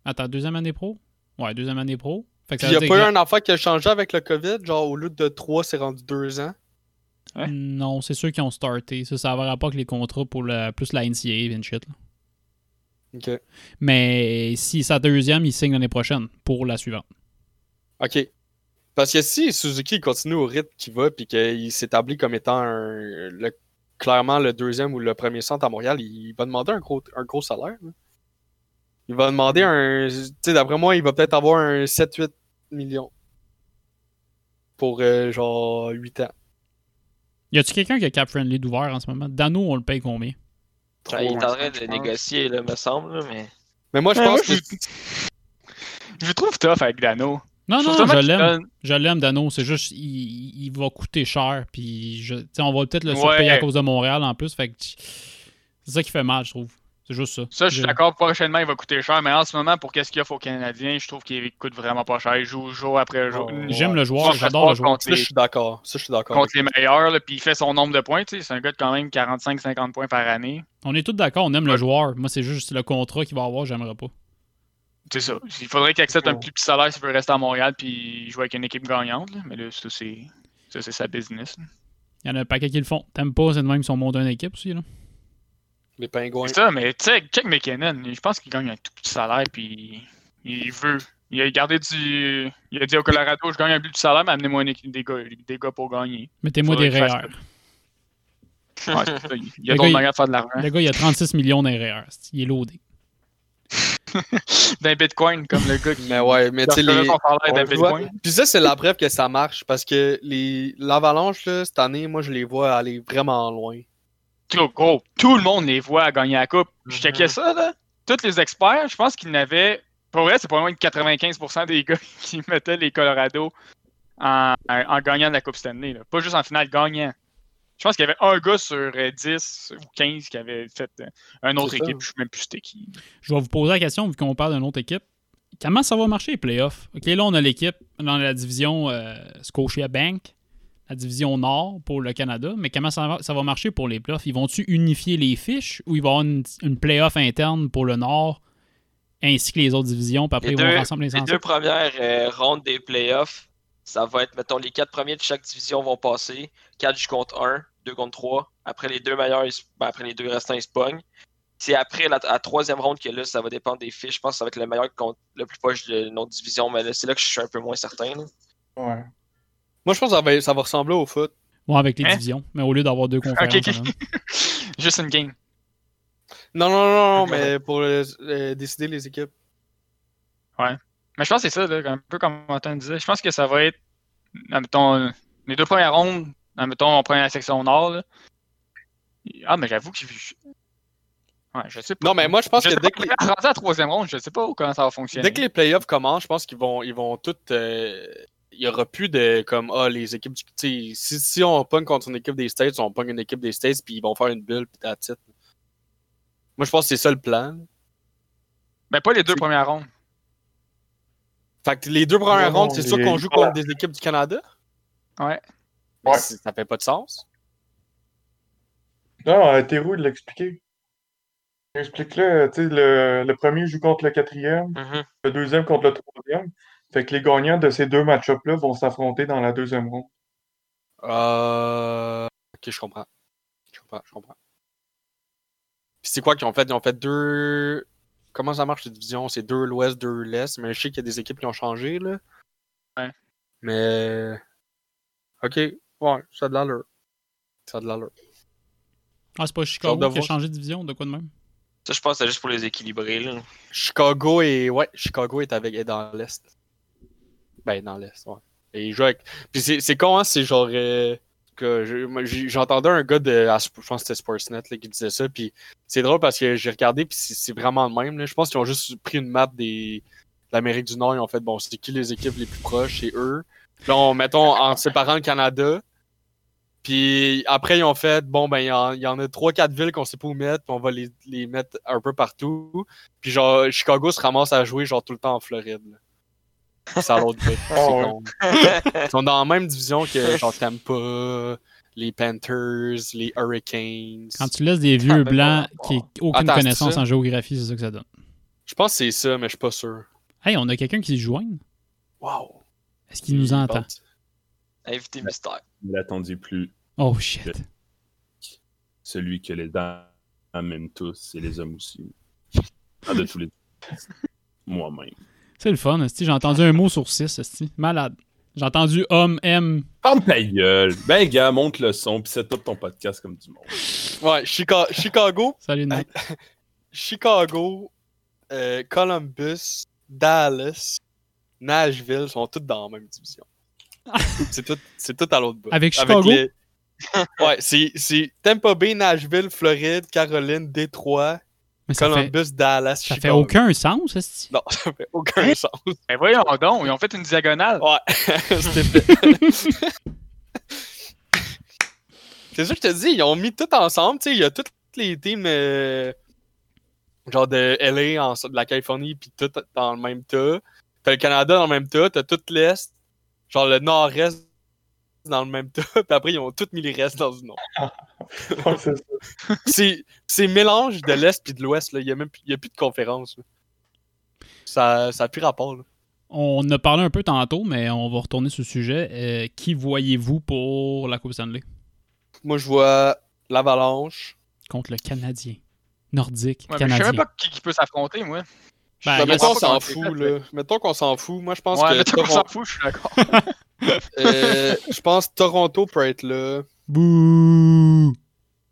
Attends, deuxième année pro? Ouais, deuxième année pro. Fait que Puis ça il n'y a pas eu un enfant qui a changé avec le COVID, genre au lieu de 3, c'est rendu 2 ans. Non, c'est ceux qui ont starté. Ça, ça verra pas que les contrats pour le... plus la NCAA et shit. là. Ok. Mais si sa deuxième, il signe l'année prochaine pour la suivante. Ok. Parce que si Suzuki continue au rythme qu'il va, puis qu'il s'établit comme étant un, le- clairement le deuxième ou le premier centre à Montréal, il va demander un gros, un gros salaire. là. Il va demander un. Tu sais, d'après moi, il va peut-être avoir un 7-8 millions. Pour euh, genre 8 ans. Y a-tu quelqu'un qui a cap friendly d'ouvert en ce moment? Dano, on le paye combien? Ben, il est en train je de négocier, là, me semble, mais. Mais moi, je Ouais, pense moi, que. Je le trouve tough avec Dano. Non, Je non, je l'aime. donne- Je l'aime, Dano. C'est juste, il, il va coûter cher. Puis, je, on va peut-être le Ouais. surpayer à cause de Montréal en plus. Fait que c'est ça qui fait mal, je trouve. C'est juste ça. Ça, je suis d'accord. Prochainement, il va coûter cher. Mais en ce moment, pour qu'est-ce qu'il offre aux Canadiens, je trouve qu'il coûte vraiment pas cher. Il joue jour après jour. Ouais. J'aime le joueur, j'adore le joueur. contre Ça, je les- suis d'accord. Ça, je suis d'accord. contre les meilleurs, là, puis il fait son nombre de points. C'est un gars de quand même 45-50 points par année. On est tous d'accord, on aime le joueur. Moi, c'est juste le contrat qu'il va avoir, j'aimerais pas. C'est ça. Il faudrait qu'il accepte un plus petit salaire s'il veut rester à Montréal puis jouer avec une équipe gagnante. là. Mais là, ça, c'est ça, c'est sa business. là. Il y en a un paquet qui le font. T'aimes pas, c'est de même qu'ils sont montés une équipe aussi. Là. Les pingouins. C'est ça, mais tu sais, check McKinnon. Je pense qu'il gagne un tout petit salaire puis il veut. Il a gardé du. Il a dit au Colorado, je gagne un plus petit salaire, mais amenez-moi une équipe- des gars, des gars pour gagner. Mettez-moi des REER. Ouais, c'est ça. Il y a d'autres manières de faire de l'argent. Le gars, il a 36 millions dans les REER. Il est loadé. D'un bitcoin, comme le gars qui. Mais ouais, mais tu sais, les. Puis ça, c'est la preuve que ça marche parce que les l'Avalanche, là, cette année, moi, je les vois aller vraiment loin. Gros, gros, tout le monde les voit à gagner la coupe. Je Mhm. checkais ça, là. Tous les experts, je pense qu'ils n'avaient. Pour vrai, c'est de 95% des gars qui mettaient les Colorado en, en gagnant la Coupe Stanley. Là. Pas juste en finale gagnant. Je pense qu'il y avait un gars sur euh, 10 ou 15 qui avait fait euh, une autre équipe. Je sais même plus c'était qui. Je vais vous poser la question, vu qu'on parle d'une autre équipe. Comment ça va marcher les playoffs? OK, là, on a l'équipe dans la division euh, Scotia Bank, la division Nord pour le Canada, mais comment ça va, ça va marcher pour les playoffs? Ils vont-tu unifier les fiches ou il va y avoir une, une playoff interne pour le Nord ainsi que les autres divisions, puis après Les ils vont deux, rassembler les les deux premières euh, rondes des playoffs, ça va être, mettons, les quatre premiers de chaque division vont passer. 4 du contre 1, 2 contre 3. Après les deux meilleurs, ils ben, après les deux restants, ils se pognent. C'est après la, la troisième ronde que là, ça va dépendre des fiches. Je pense que ça va être le meilleur contre le plus proche de notre division, mais là, c'est là que je suis un peu moins certain. là. Ouais. Moi, je pense que ça va, ça va ressembler au foot. Ouais, avec les Hein? divisions. Mais au lieu d'avoir deux conférences. Juste une game. Non, non, non, non, mais pour euh, décider les équipes. Mais je pense que c'est ça, là, un peu comme Antoine disait. Je pense que ça va être, admettons, les deux premières rondes, admettons, on prend la section nord. Là. Ah, mais j'avoue que je... Ouais, je sais pas. Non, mais moi, je pense Je que dès que les, rendu à la troisième ronde, je sais pas comment ça va fonctionner. dès que les playoffs commencent, je pense qu'ils vont, ils vont tout. euh, il y aura plus de comme ah les équipes du. tu sais, Si, si on pogne contre une équipe des States, on pogne une équipe des States, puis ils vont faire une bulle, puis that's it. Moi, je pense que c'est ça le plan. Ben, pas les deux premières rondes. Fait que les deux premières Non, rondes, c'est sûr qu'on joue contre des équipes du Canada? Ouais. Mais Ouais. ça fait pas de sens. Non, euh, Théroux, il l'a expliqué. Explique-le, tu sais, le, le premier joue contre le quatrième, Mhm. le deuxième contre le troisième. Fait que les gagnants de ces deux match-ups-là vont s'affronter dans la deuxième ronde. Euh... Ok, je comprends. Je comprends, je comprends. Puis c'est quoi qu'ils ont fait? Ils ont fait deux. Comment ça marche les divisions? C'est deux l'ouest, deux l'est, mais je sais qu'il y a des équipes qui ont changé, là. Ouais. Mais. Ok, ouais, ça a de l'allure. Ça a de l'allure. Ah, c'est pas Chicago qui a changé de division, de quoi de même? Ça, je pense que c'est juste pour les équilibrer. Là. Chicago est. Ouais, Chicago est avec est dans l'Est. Ben dans l'Est, ouais. Et il joue avec. Puis c'est con, hein, c'est genre. euh, J'entendais un gars de. Je pense que c'était Sportsnet là, qui disait ça. Puis c'est drôle parce que j'ai regardé, puis c'est vraiment le même. Là. Je pense qu'ils ont juste pris une map des. de l'Amérique du Nord, ils ont fait bon, c'est qui les équipes les plus proches, c'est eux. On, mettons, en séparant le Canada. Puis après, ils ont fait, bon, ben, il y, en- a 3-4 villes qu'on sait pas où mettre, puis on va les, les mettre un peu partout. Puis genre, Chicago se ramasse à jouer genre tout le temps en Floride. là. À l'autre bout. Con. Ils sont dans la même division que genre Tampa, les Panthers, les Hurricanes. Quand tu laisses des vieux blancs qui n'ont aucune Attends, connaissance en géographie, c'est ça que ça donne. Je pense que c'est ça, mais je suis pas sûr. Hey, on a quelqu'un qui se joigne. Wow. Est-ce qu'il nous entend? Invité mystère. Il attendu plus Oh shit. celui que les dames aiment tous et les hommes aussi. Ah, de tous les moi-même. C'est le fun. J'ai entendu un mot sur six. Malade. J'ai entendu homme, M. Ferme ta gueule! Ben, gars, monte le son, pis set up ton podcast comme du monde. Ouais, Chica- Chicago, Salut, Nat. Chicago, euh, Columbus, Dallas, Nashville sont toutes dans la même division. c'est tout, c'est tout à l'autre bout. Avec Chicago? les- ouais, c'est, c'est Tampa Bay, Nashville, Floride, Caroline, Détroit, Mais ça fait, Columbus, Dallas, ça fait aucun sens, esti. Non, ça fait aucun sens. Ben voyons donc, ils ont fait une diagonale. Ouais, c'était fait. c'est ça que je te dis, ils ont mis tout ensemble, tu sais, il y a toutes les teams euh, genre de LA, en, de la Californie, puis tout dans le même tas. T'as le Canada dans le même tas, t'as tout l'Est, genre le Nord-Est dans le même tas, puis après ils ont tous mis les restes dans une autre. C'est mélange de l'Est puis de l'Ouest, là, il y a même plus- il y a plus de conférence. là. Ça, ça a plus rapport, là. On a parlé un peu tantôt, mais on va retourner sur le sujet. Euh, qui voyez-vous pour la Coupe Stanley? Moi je vois l'Avalanche. contre le Canadien? Nordique, Ouais, mais je sais Canadien. même pas qui, qui peut s'affronter, moi. Ben, mettons, on pas s'en fout, là. Mettons qu'on s'en fout. Moi, je pense ouais, que. tout Toron- s'en fout, je suis d'accord. euh, je pense Toronto peut être là. Bouh!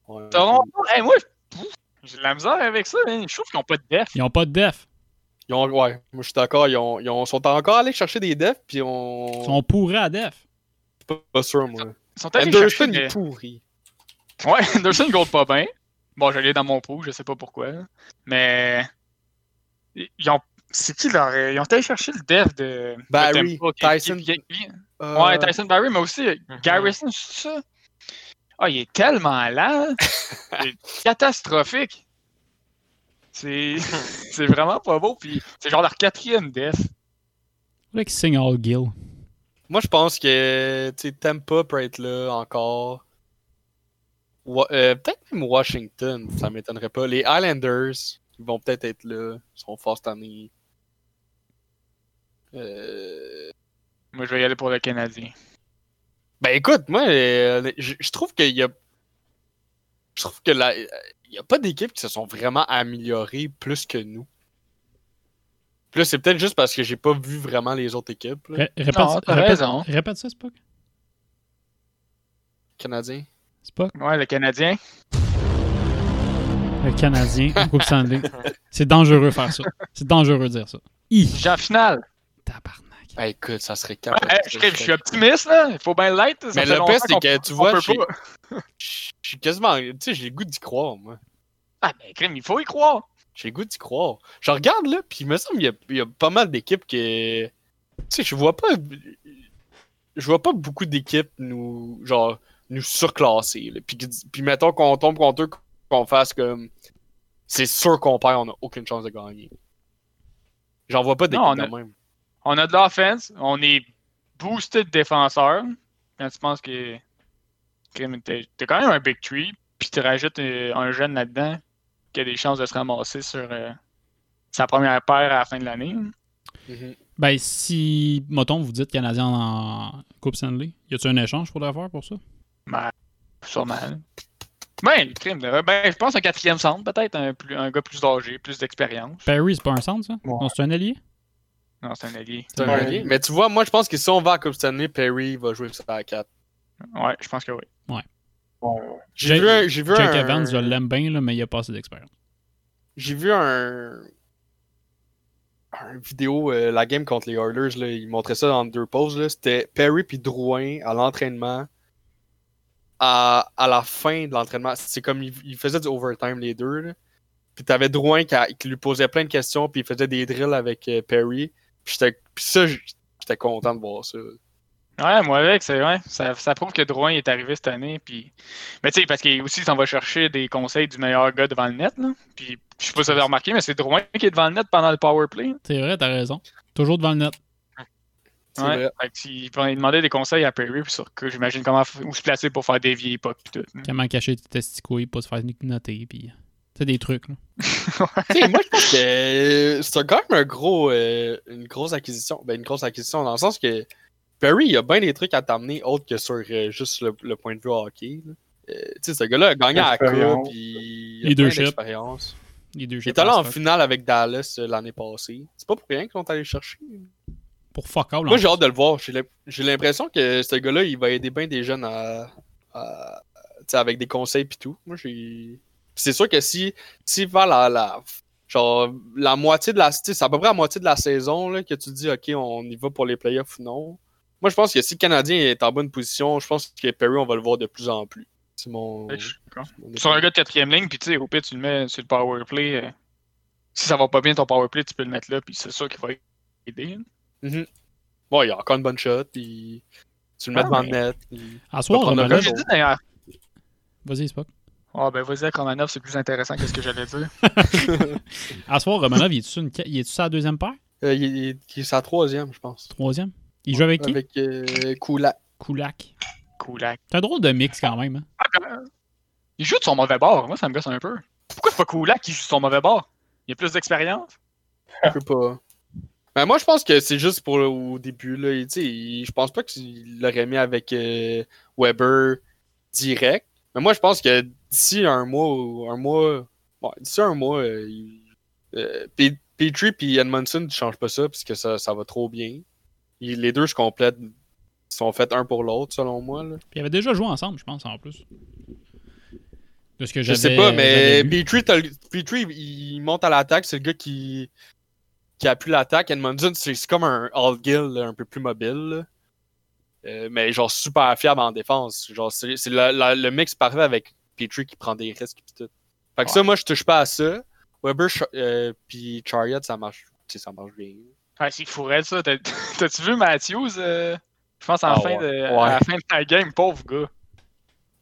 Ouais. Toronto, hey, moi, j'ai de la misère avec ça, hein. je trouve qu'ils ont pas de def. Ils ont pas de def. Ils ont- ouais, moi, je suis d'accord. Ils, ont, ils ont- sont encore allés chercher des defs, puis on. Ils sont pourris à def. pas, pas sûr, moi. Ils sont allés chercher Anderson, des... est pourri. Ouais, Anderson gold pas bien. Bon, je l'ai dans mon pot, je sais pas pourquoi. Mais. Ils ont. C'est qui leur. Ils ont allé chercher le dev de. de Barry, qui- Tyson. qui- qui- Euh, Ouais, Tyson Barry, mais aussi euh, Garrison, c'est ça? Ah, il est tellement lent. C'est catastrophique. C'est c'est vraiment pas beau. Puis c'est genre leur quatrième def. Faudrait qu'ils signent All Gill. Moi, je pense que tu sais, Tampa peut être là encore. Wa- euh, peut-être même Washington, ça m'étonnerait pas. Les Islanders, ils vont peut-être être là. Ils sont forts cette année. Euh, Moi, je vais y aller pour le Canadien. Ben écoute, moi, euh, je, je trouve qu'il y a. Je trouve que la, il y a pas d'équipes qui se sont vraiment améliorées plus que nous. Puis là, c'est peut-être juste parce que j'ai pas vu vraiment les autres équipes. Ré- répète, Non, t'as répète- raison. répète ça, Spock. Canadiens. Spock? Ouais, le Canadien. Le Canadien en Coupe Stanley. C'est dangereux faire ça. C'est dangereux de dire ça. I. Déjà en finale. Tabarnak. Écoute, ça serait Ouais, capable. je, je suis optimiste, là. Il faut bien l'être. Mais le pire, c'est que tu vois. Je suis quasiment. Tu sais, j'ai le goût d'y croire, moi. Ah, ben, crime, il faut y croire. J'ai le goût d'y croire. Je regarde là, puis il me semble qu'il y a, il y a pas mal d'équipes que. Tu sais, je vois pas. Je vois pas beaucoup d'équipes nous. Genre, nous surclasser. Puis, puis mettons qu'on tombe contre eux, qu'on fasse comme. C'est sûr qu'on perd, on a aucune chance de gagner. J'en vois pas d'équipe Non, on de a- même. On a de l'offense. On est boosté de défenseurs. Quand tu penses que. T'es quand même un big tree. Puis tu rajoutes euh, un jeune là-dedans qui a des chances de se ramasser sur euh, sa première paire à la fin de l'année. Mhm. Ben, si, mettons, vous dites Canadien en Coupe Stanley, y a-tu un échange pour le faire pour ça? Ben, sûrement. Ben, crime. Ben, je pense un quatrième centre, peut-être. Un, plus- un gars plus âgé, plus d'expérience. Perry, c'est pas un centre, ça? Ouais. Non, c'est un allié? Non, c'est un allié. C'est un allié. Mais tu vois, moi, je pense que si on va à Coupe Stanley, Perry va jouer sur la 4. Ouais, je pense que oui. Ouais, ouais. J'ai vu un. J'ai vu Jake un... Evans, je l'aime bien, là, mais il a pas assez d'expérience. J'ai vu un. Un vidéo, euh, la game contre les Oilers, là, ils montraient ça dans deux pauses. là. C'était Perry puis Drouin à l'entraînement. À, à la fin de l'entraînement. C'est comme ils il faisaient du overtime les deux. Là. Puis t'avais Drouin qui, a- qui lui posait plein de questions, puis il faisait des drills avec euh, Perry. Puis ça, j'étais content de voir ça. Ouais, moi avec, c'est vrai. Ça, ça prouve que Drouin est arrivé cette année. Puis... Mais tu sais, parce qu'il aussi, s'en va chercher des conseils du meilleur gars devant le net. Là. Puis je sais pas si vous avez remarqué, mais c'est Drouin qui est devant le net pendant le power play. C'est vrai, t'as raison. Toujours devant le net. Ouais. il demandait des conseils à Perry puis sur que j'imagine comment où se placer pour faire dévier les pucks pis tout. Comment cacher tes testicules, pas se faire noter, puis... C'est des trucs, là. Tu sais, moi, je pense que euh, c'est quand même un gros, euh, une grosse acquisition. Ben, une grosse acquisition dans le sens que Perry, il a bien des trucs à t'amener autres que sur euh, juste le, le point de vue hockey. Euh, tu sais, ce gars-là a gagné à la Coupe, Expérience. puis il a plein d'expérience. Deux Il est allé en finale avec Dallas euh, l'année passée. C'est pas pour rien qu'ils sont allés chercher. Pour fuck all. Moi, j'ai hâte de le voir. J'ai l'im- J'ai l'impression que ce gars-là, il va aider bien des jeunes à, à- tu sais, avec des conseils pis tout. Moi, j'ai. C'est sûr que si, si vers la, la, genre, la moitié de la, c'est à peu près la moitié de la saison là, que tu te dis, ok, on y va pour les playoffs ou non. Moi, je pense que si le Canadien est en bonne position, je pense que Perry, on va le voir de plus en plus. C'est mon. Ouais, Sur un gars de quatrième ligne, puis tu sais, au pire, tu le mets sur le power play. euh, si ça va pas bien ton power play, tu peux le mettre là, puis c'est sûr qu'il va aider. Bon, il y a encore une bonne shot, puis tu le mets Ah, devant le net. prendre le Romanov... Comme j'ai dit d'ailleurs. Vas-y, Spock. Ah ben vas-y, avec Romanov, c'est plus intéressant que ce que j'allais dire. À soir, Romanov, il est-tu une... sur la deuxième paire? Euh, il, il- il est sa troisième, je pense. Troisième? Il joue avec qui? Avec euh, Kulak. Kulak. Coolac. C'est un drôle de mix quand même. Hein? Il joue de son mauvais bord, moi ça me gosse un peu. Pourquoi c'est pas Coolac qui joue de son mauvais bord? Il a plus d'expérience. Je peux pas. Ben, moi, je pense que c'est juste pour au début. Là, il- je pense pas qu'il l'aurait mis avec euh, Weber direct. Mais moi, je pense que d'ici un mois, un mois, ouais, d'ici un mois, euh, euh, Pe- Petrie et Edmondson ne changent pas ça puisque ça, ça va trop bien. Les deux se complètent. Ils sont faits un pour l'autre, selon moi. Là. Puis ils avaient déjà joué ensemble, je pense, en plus. De ce que Je sais pas, mais Petrie, il monte à l'attaque. C'est le gars qui, qui appuie l'attaque. Edmondson, c'est c'est comme un All-Gill, là, un peu plus mobile. Euh, mais genre super fiable en défense. Genre, c'est le mix parfait avec Petrie qui prend des risques pis tout. Fait que ça, moi, je touche pas à ça. Weber euh, puis Chariot, ça marche, ça marche bien. Ouais, c'est fourré ça. T'as- T'as-tu vu Matthews? euh, je pense en Ah fin ouais. de, Ouais. à la fin de la game, pauvre gars.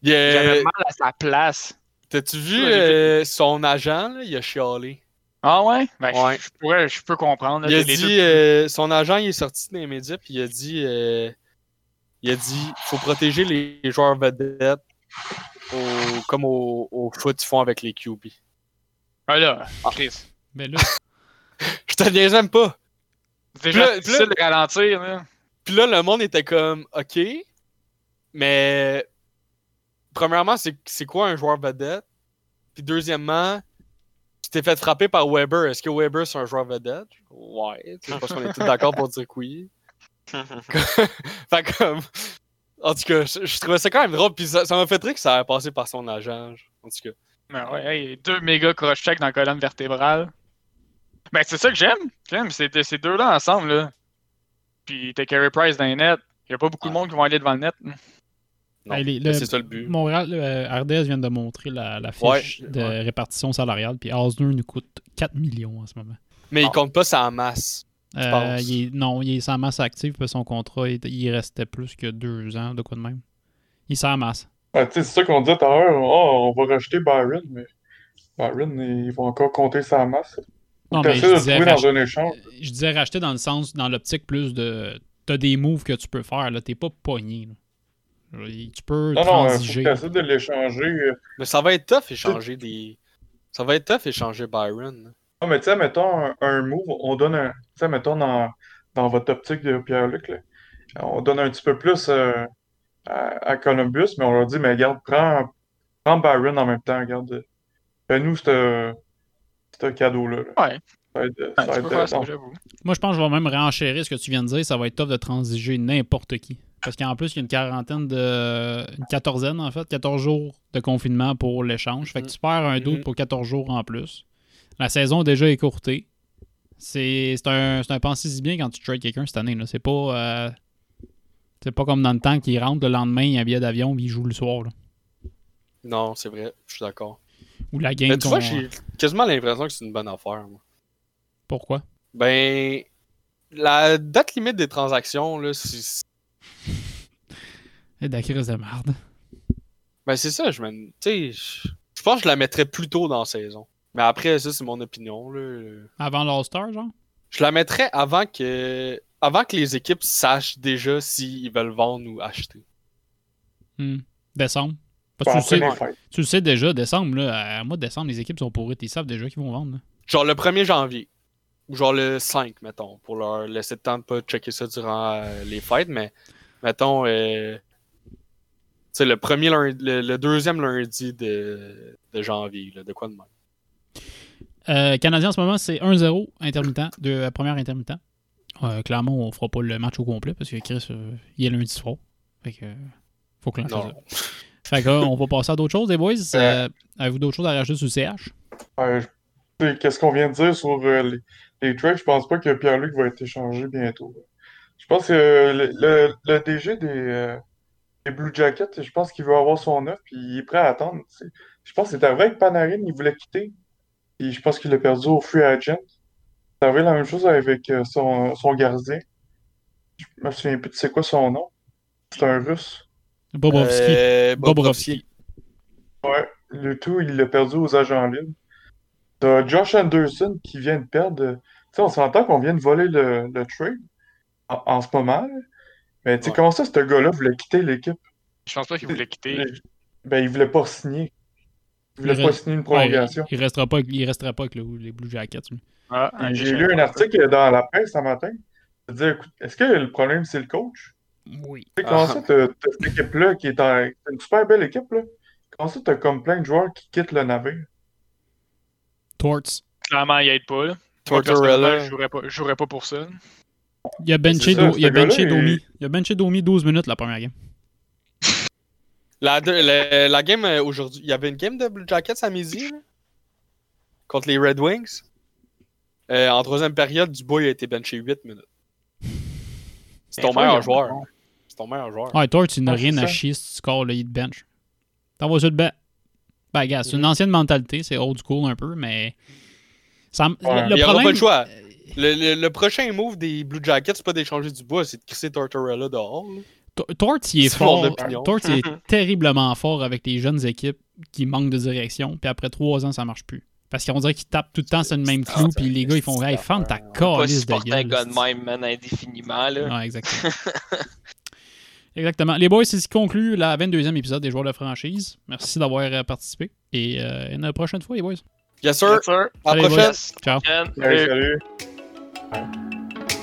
Il y a- J'avais mal à sa place. T'as-tu vu euh, son agent, là, il a chialé. Ah ouais? Ben, je- Ouais. Je, pourrais, je peux comprendre. là, Il a les dit, deux- euh, son agent il est sorti dans les médias puis il a dit, euh, il a dit, faut protéger les joueurs vedettes au- comme au, au foot ils font avec les QB. Ah là, Chris. Ben là, Je te niaise même pas. C'est déjà difficile de ralentir. Là. Puis là le monde était comme, ok, mais premièrement c'est c'est quoi un joueur vedette? Puis deuxièmement, Tu t'es fait frapper par Weber. Est-ce que Weber, c'est un joueur vedette? Ouais. Tu sais, parce qu'on est tous d'accord pour dire que oui. fait comme. En tout cas, je, je trouvais ça quand même drôle. Puis ça m'a fait rire que ça a passé par son agent. En tout cas. Ben ouais, hey, deux méga cross-check dans la colonne vertébrale. Ben c'est ça que j'aime. J'aime, c'est ces deux-là ensemble, là. Puis t'as Carey Price dans les nets. Il y a pas beaucoup de monde qui vont aller devant le net. Hey, c'est ça le but. Montréal, euh, RDS vient de montrer la, la fiche Ouais, de ouais. répartition salariale, puis Osner nous coûte 4 millions en ce moment. Mais il compte pas sa masse. Euh, il est- non, il est sans masse active, puis son contrat, il, il restait plus que deux ans, de quoi de même. Il est sans masse. Ouais, tu sais, c'est ça qu'on disait tout à l'heure. Oh, on va racheter Byron, mais Byron, ils vont encore compter sa masse. Non, Tu mais je de disais, trouver rach- dans un échange. je disais racheter dans le sens, dans l'optique plus de. T'as des moves que tu peux faire, là. T'es pas pogné, là. Tu peux Non, non, faut transiger. que tu essaies de l'échanger. euh. Mais ça va être tough échanger des. Ça va être tough échanger Byron. Non, mais tu sais, mettons un, un move, on donne un. Tu sais, mettons dans, dans votre optique de Pierre-Luc, là, on donne un petit peu plus euh, à, à Columbus, mais on leur dit, mais regarde, prends, prends Byron en même temps, regarde. Fais-nous ce cadeau-là. là. Ouais. Ça va être, ça Ouais, va tu être, peux faire ça, bon. j'avoue. Moi, je pense que je vais même renchérir ce que tu viens de dire. Ça va être tough de transiger n'importe qui. Parce qu'en plus, il y a une quarantaine de. Une quatorzaine, en fait. 14 jours de confinement pour l'échange. Fait que tu perds un doute Mhm. pour 14 jours en plus. La saison est déjà écourtée. C'est un, un pensez-y bien quand tu trades quelqu'un cette année. C'est pas. euh, c'est pas comme dans le temps qu'il rentre le lendemain, il y a un billet d'avion il joue le soir. là. Non, c'est vrai. Je suis d'accord. Ou la game. Mais tu vois, j'ai quasiment l'impression que c'est une bonne affaire. moi. Pourquoi? Ben. La date limite des transactions, là, c'est. Et de la crise de merde. Ben, c'est ça, je me. Tu sais, je je pense que je la mettrais plus tôt dans la saison. Mais après, ça, c'est mon opinion, là. Avant l'All-Star, genre? Je la mettrais avant que. Avant que les équipes sachent déjà s'ils veulent vendre ou acheter. Hmm. Décembre. Parce que tu, le sais, tu le sais déjà, décembre, là, à mois de décembre, les équipes sont pourrites. Ils savent déjà qu'ils vont vendre. là. Genre le 1er janvier. Ou genre le 5, mettons. Pour leur laisser le temps de pas checker ça durant euh, les fêtes. Mais, mettons. Euh, sais, le premier lundi, le, le deuxième lundi de, de janvier, là, de quoi de même? Euh, Canadien en ce moment, c'est 1-0 intermittent, de euh, première intermittent. Euh, clairement, on fera pas le match au complet parce que Chris, euh, il est lundi soir. Fait que. euh, faut Non. ça. Fait que, on va passer à d'autres choses, les boys. Euh, Avez-vous d'autres choses à rajouter sur le CH Qu'est-ce qu'on vient de dire sur euh, les, les trades? Je pense pas que Pierre-Luc va être échangé bientôt. Je pense que euh, le, le, le DG des, des Blue Jackets, je pense qu'il veut avoir son offre puis il est prêt à attendre. Je pense que c'était vrai que Panarin, il voulait quitter. Puis je pense qu'il l'a perdu au free agent. C'est arrivé la même chose avec euh, son, son gardien. Je me souviens plus de c'est quoi son nom. C'est un russe. Bobrovski. Euh, Bobrovski. Ouais, le tout, il l'a perdu aux agents libres. T'as Josh Anderson qui vient de perdre. euh, Tu sais, on s'entend qu'on vient de voler le, le trade en, en ce moment. Mais tu sais, Ouais. comment ça, ce gars-là voulait quitter l'équipe? Je pense pas qu'il voulait quitter. Ben, il voulait pas signer. Il voulait Il pas reste- signer une prolongation. il, il restera pas, avec- il restera pas avec le- les Blue Jackets. lui. Ah, J'ai lu un article dans la presse ce matin. Écoute, est-ce que le problème, c'est le coach? Oui. Tu sais, comment Ah. ça, t'as cette équipe-là qui est en... une super belle équipe, là? Comment ça, t'as comme plein de joueurs qui quittent le navire? Torts. Clairement, il aide pas. là. Tortorella. Je jouerais pas, je jouerais pas pour ça. Il a benché, ça, Do- il a ce gars-là, benché Domi. Il a benché Domi 12 minutes la première game. La, de- la, la game euh, aujourd'hui, il y avait une game de Blue Jackets à midi là, contre les Red Wings. Euh, en troisième période, Dubois il a été benché 8 minutes. C'est ton Ben, meilleur joueur. C'est ton meilleur joueur. Ouais, Torts, il n'a Ah, rien à ça. chier si tu scores le hit bench. T'envoies sur le banc. Ben, gars, c'est une Mhm. ancienne mentalité, c'est old school un peu, mais. Ça, Ouais. le il n'y aura problème. pas le choix. Le, le- le prochain move des Blue Jackets, c'est pas d'échanger Dubois, c'est de crisser Tortorella dehors. là. T- Torts, il est fort. Torts, il est terriblement fort avec les jeunes équipes qui manquent de direction, puis après trois ans, ça marche plus. Parce qu'on dirait qu'ils tapent tout le temps sur le même clou, puis les gars, ils font Hey, ferme ta calice de un gueule. gars de même, man, indéfiniment, là. Ouais, exactement. exactement. Les boys, c'est ce qui conclut la 22e épisode des joueurs de franchise. Merci d'avoir euh, participé. Et euh, à la prochaine fois, les boys. Yes, sir. Yes, sir. À la Salut, prochaine. boys. Ciao. Ouais, Salut. Bye.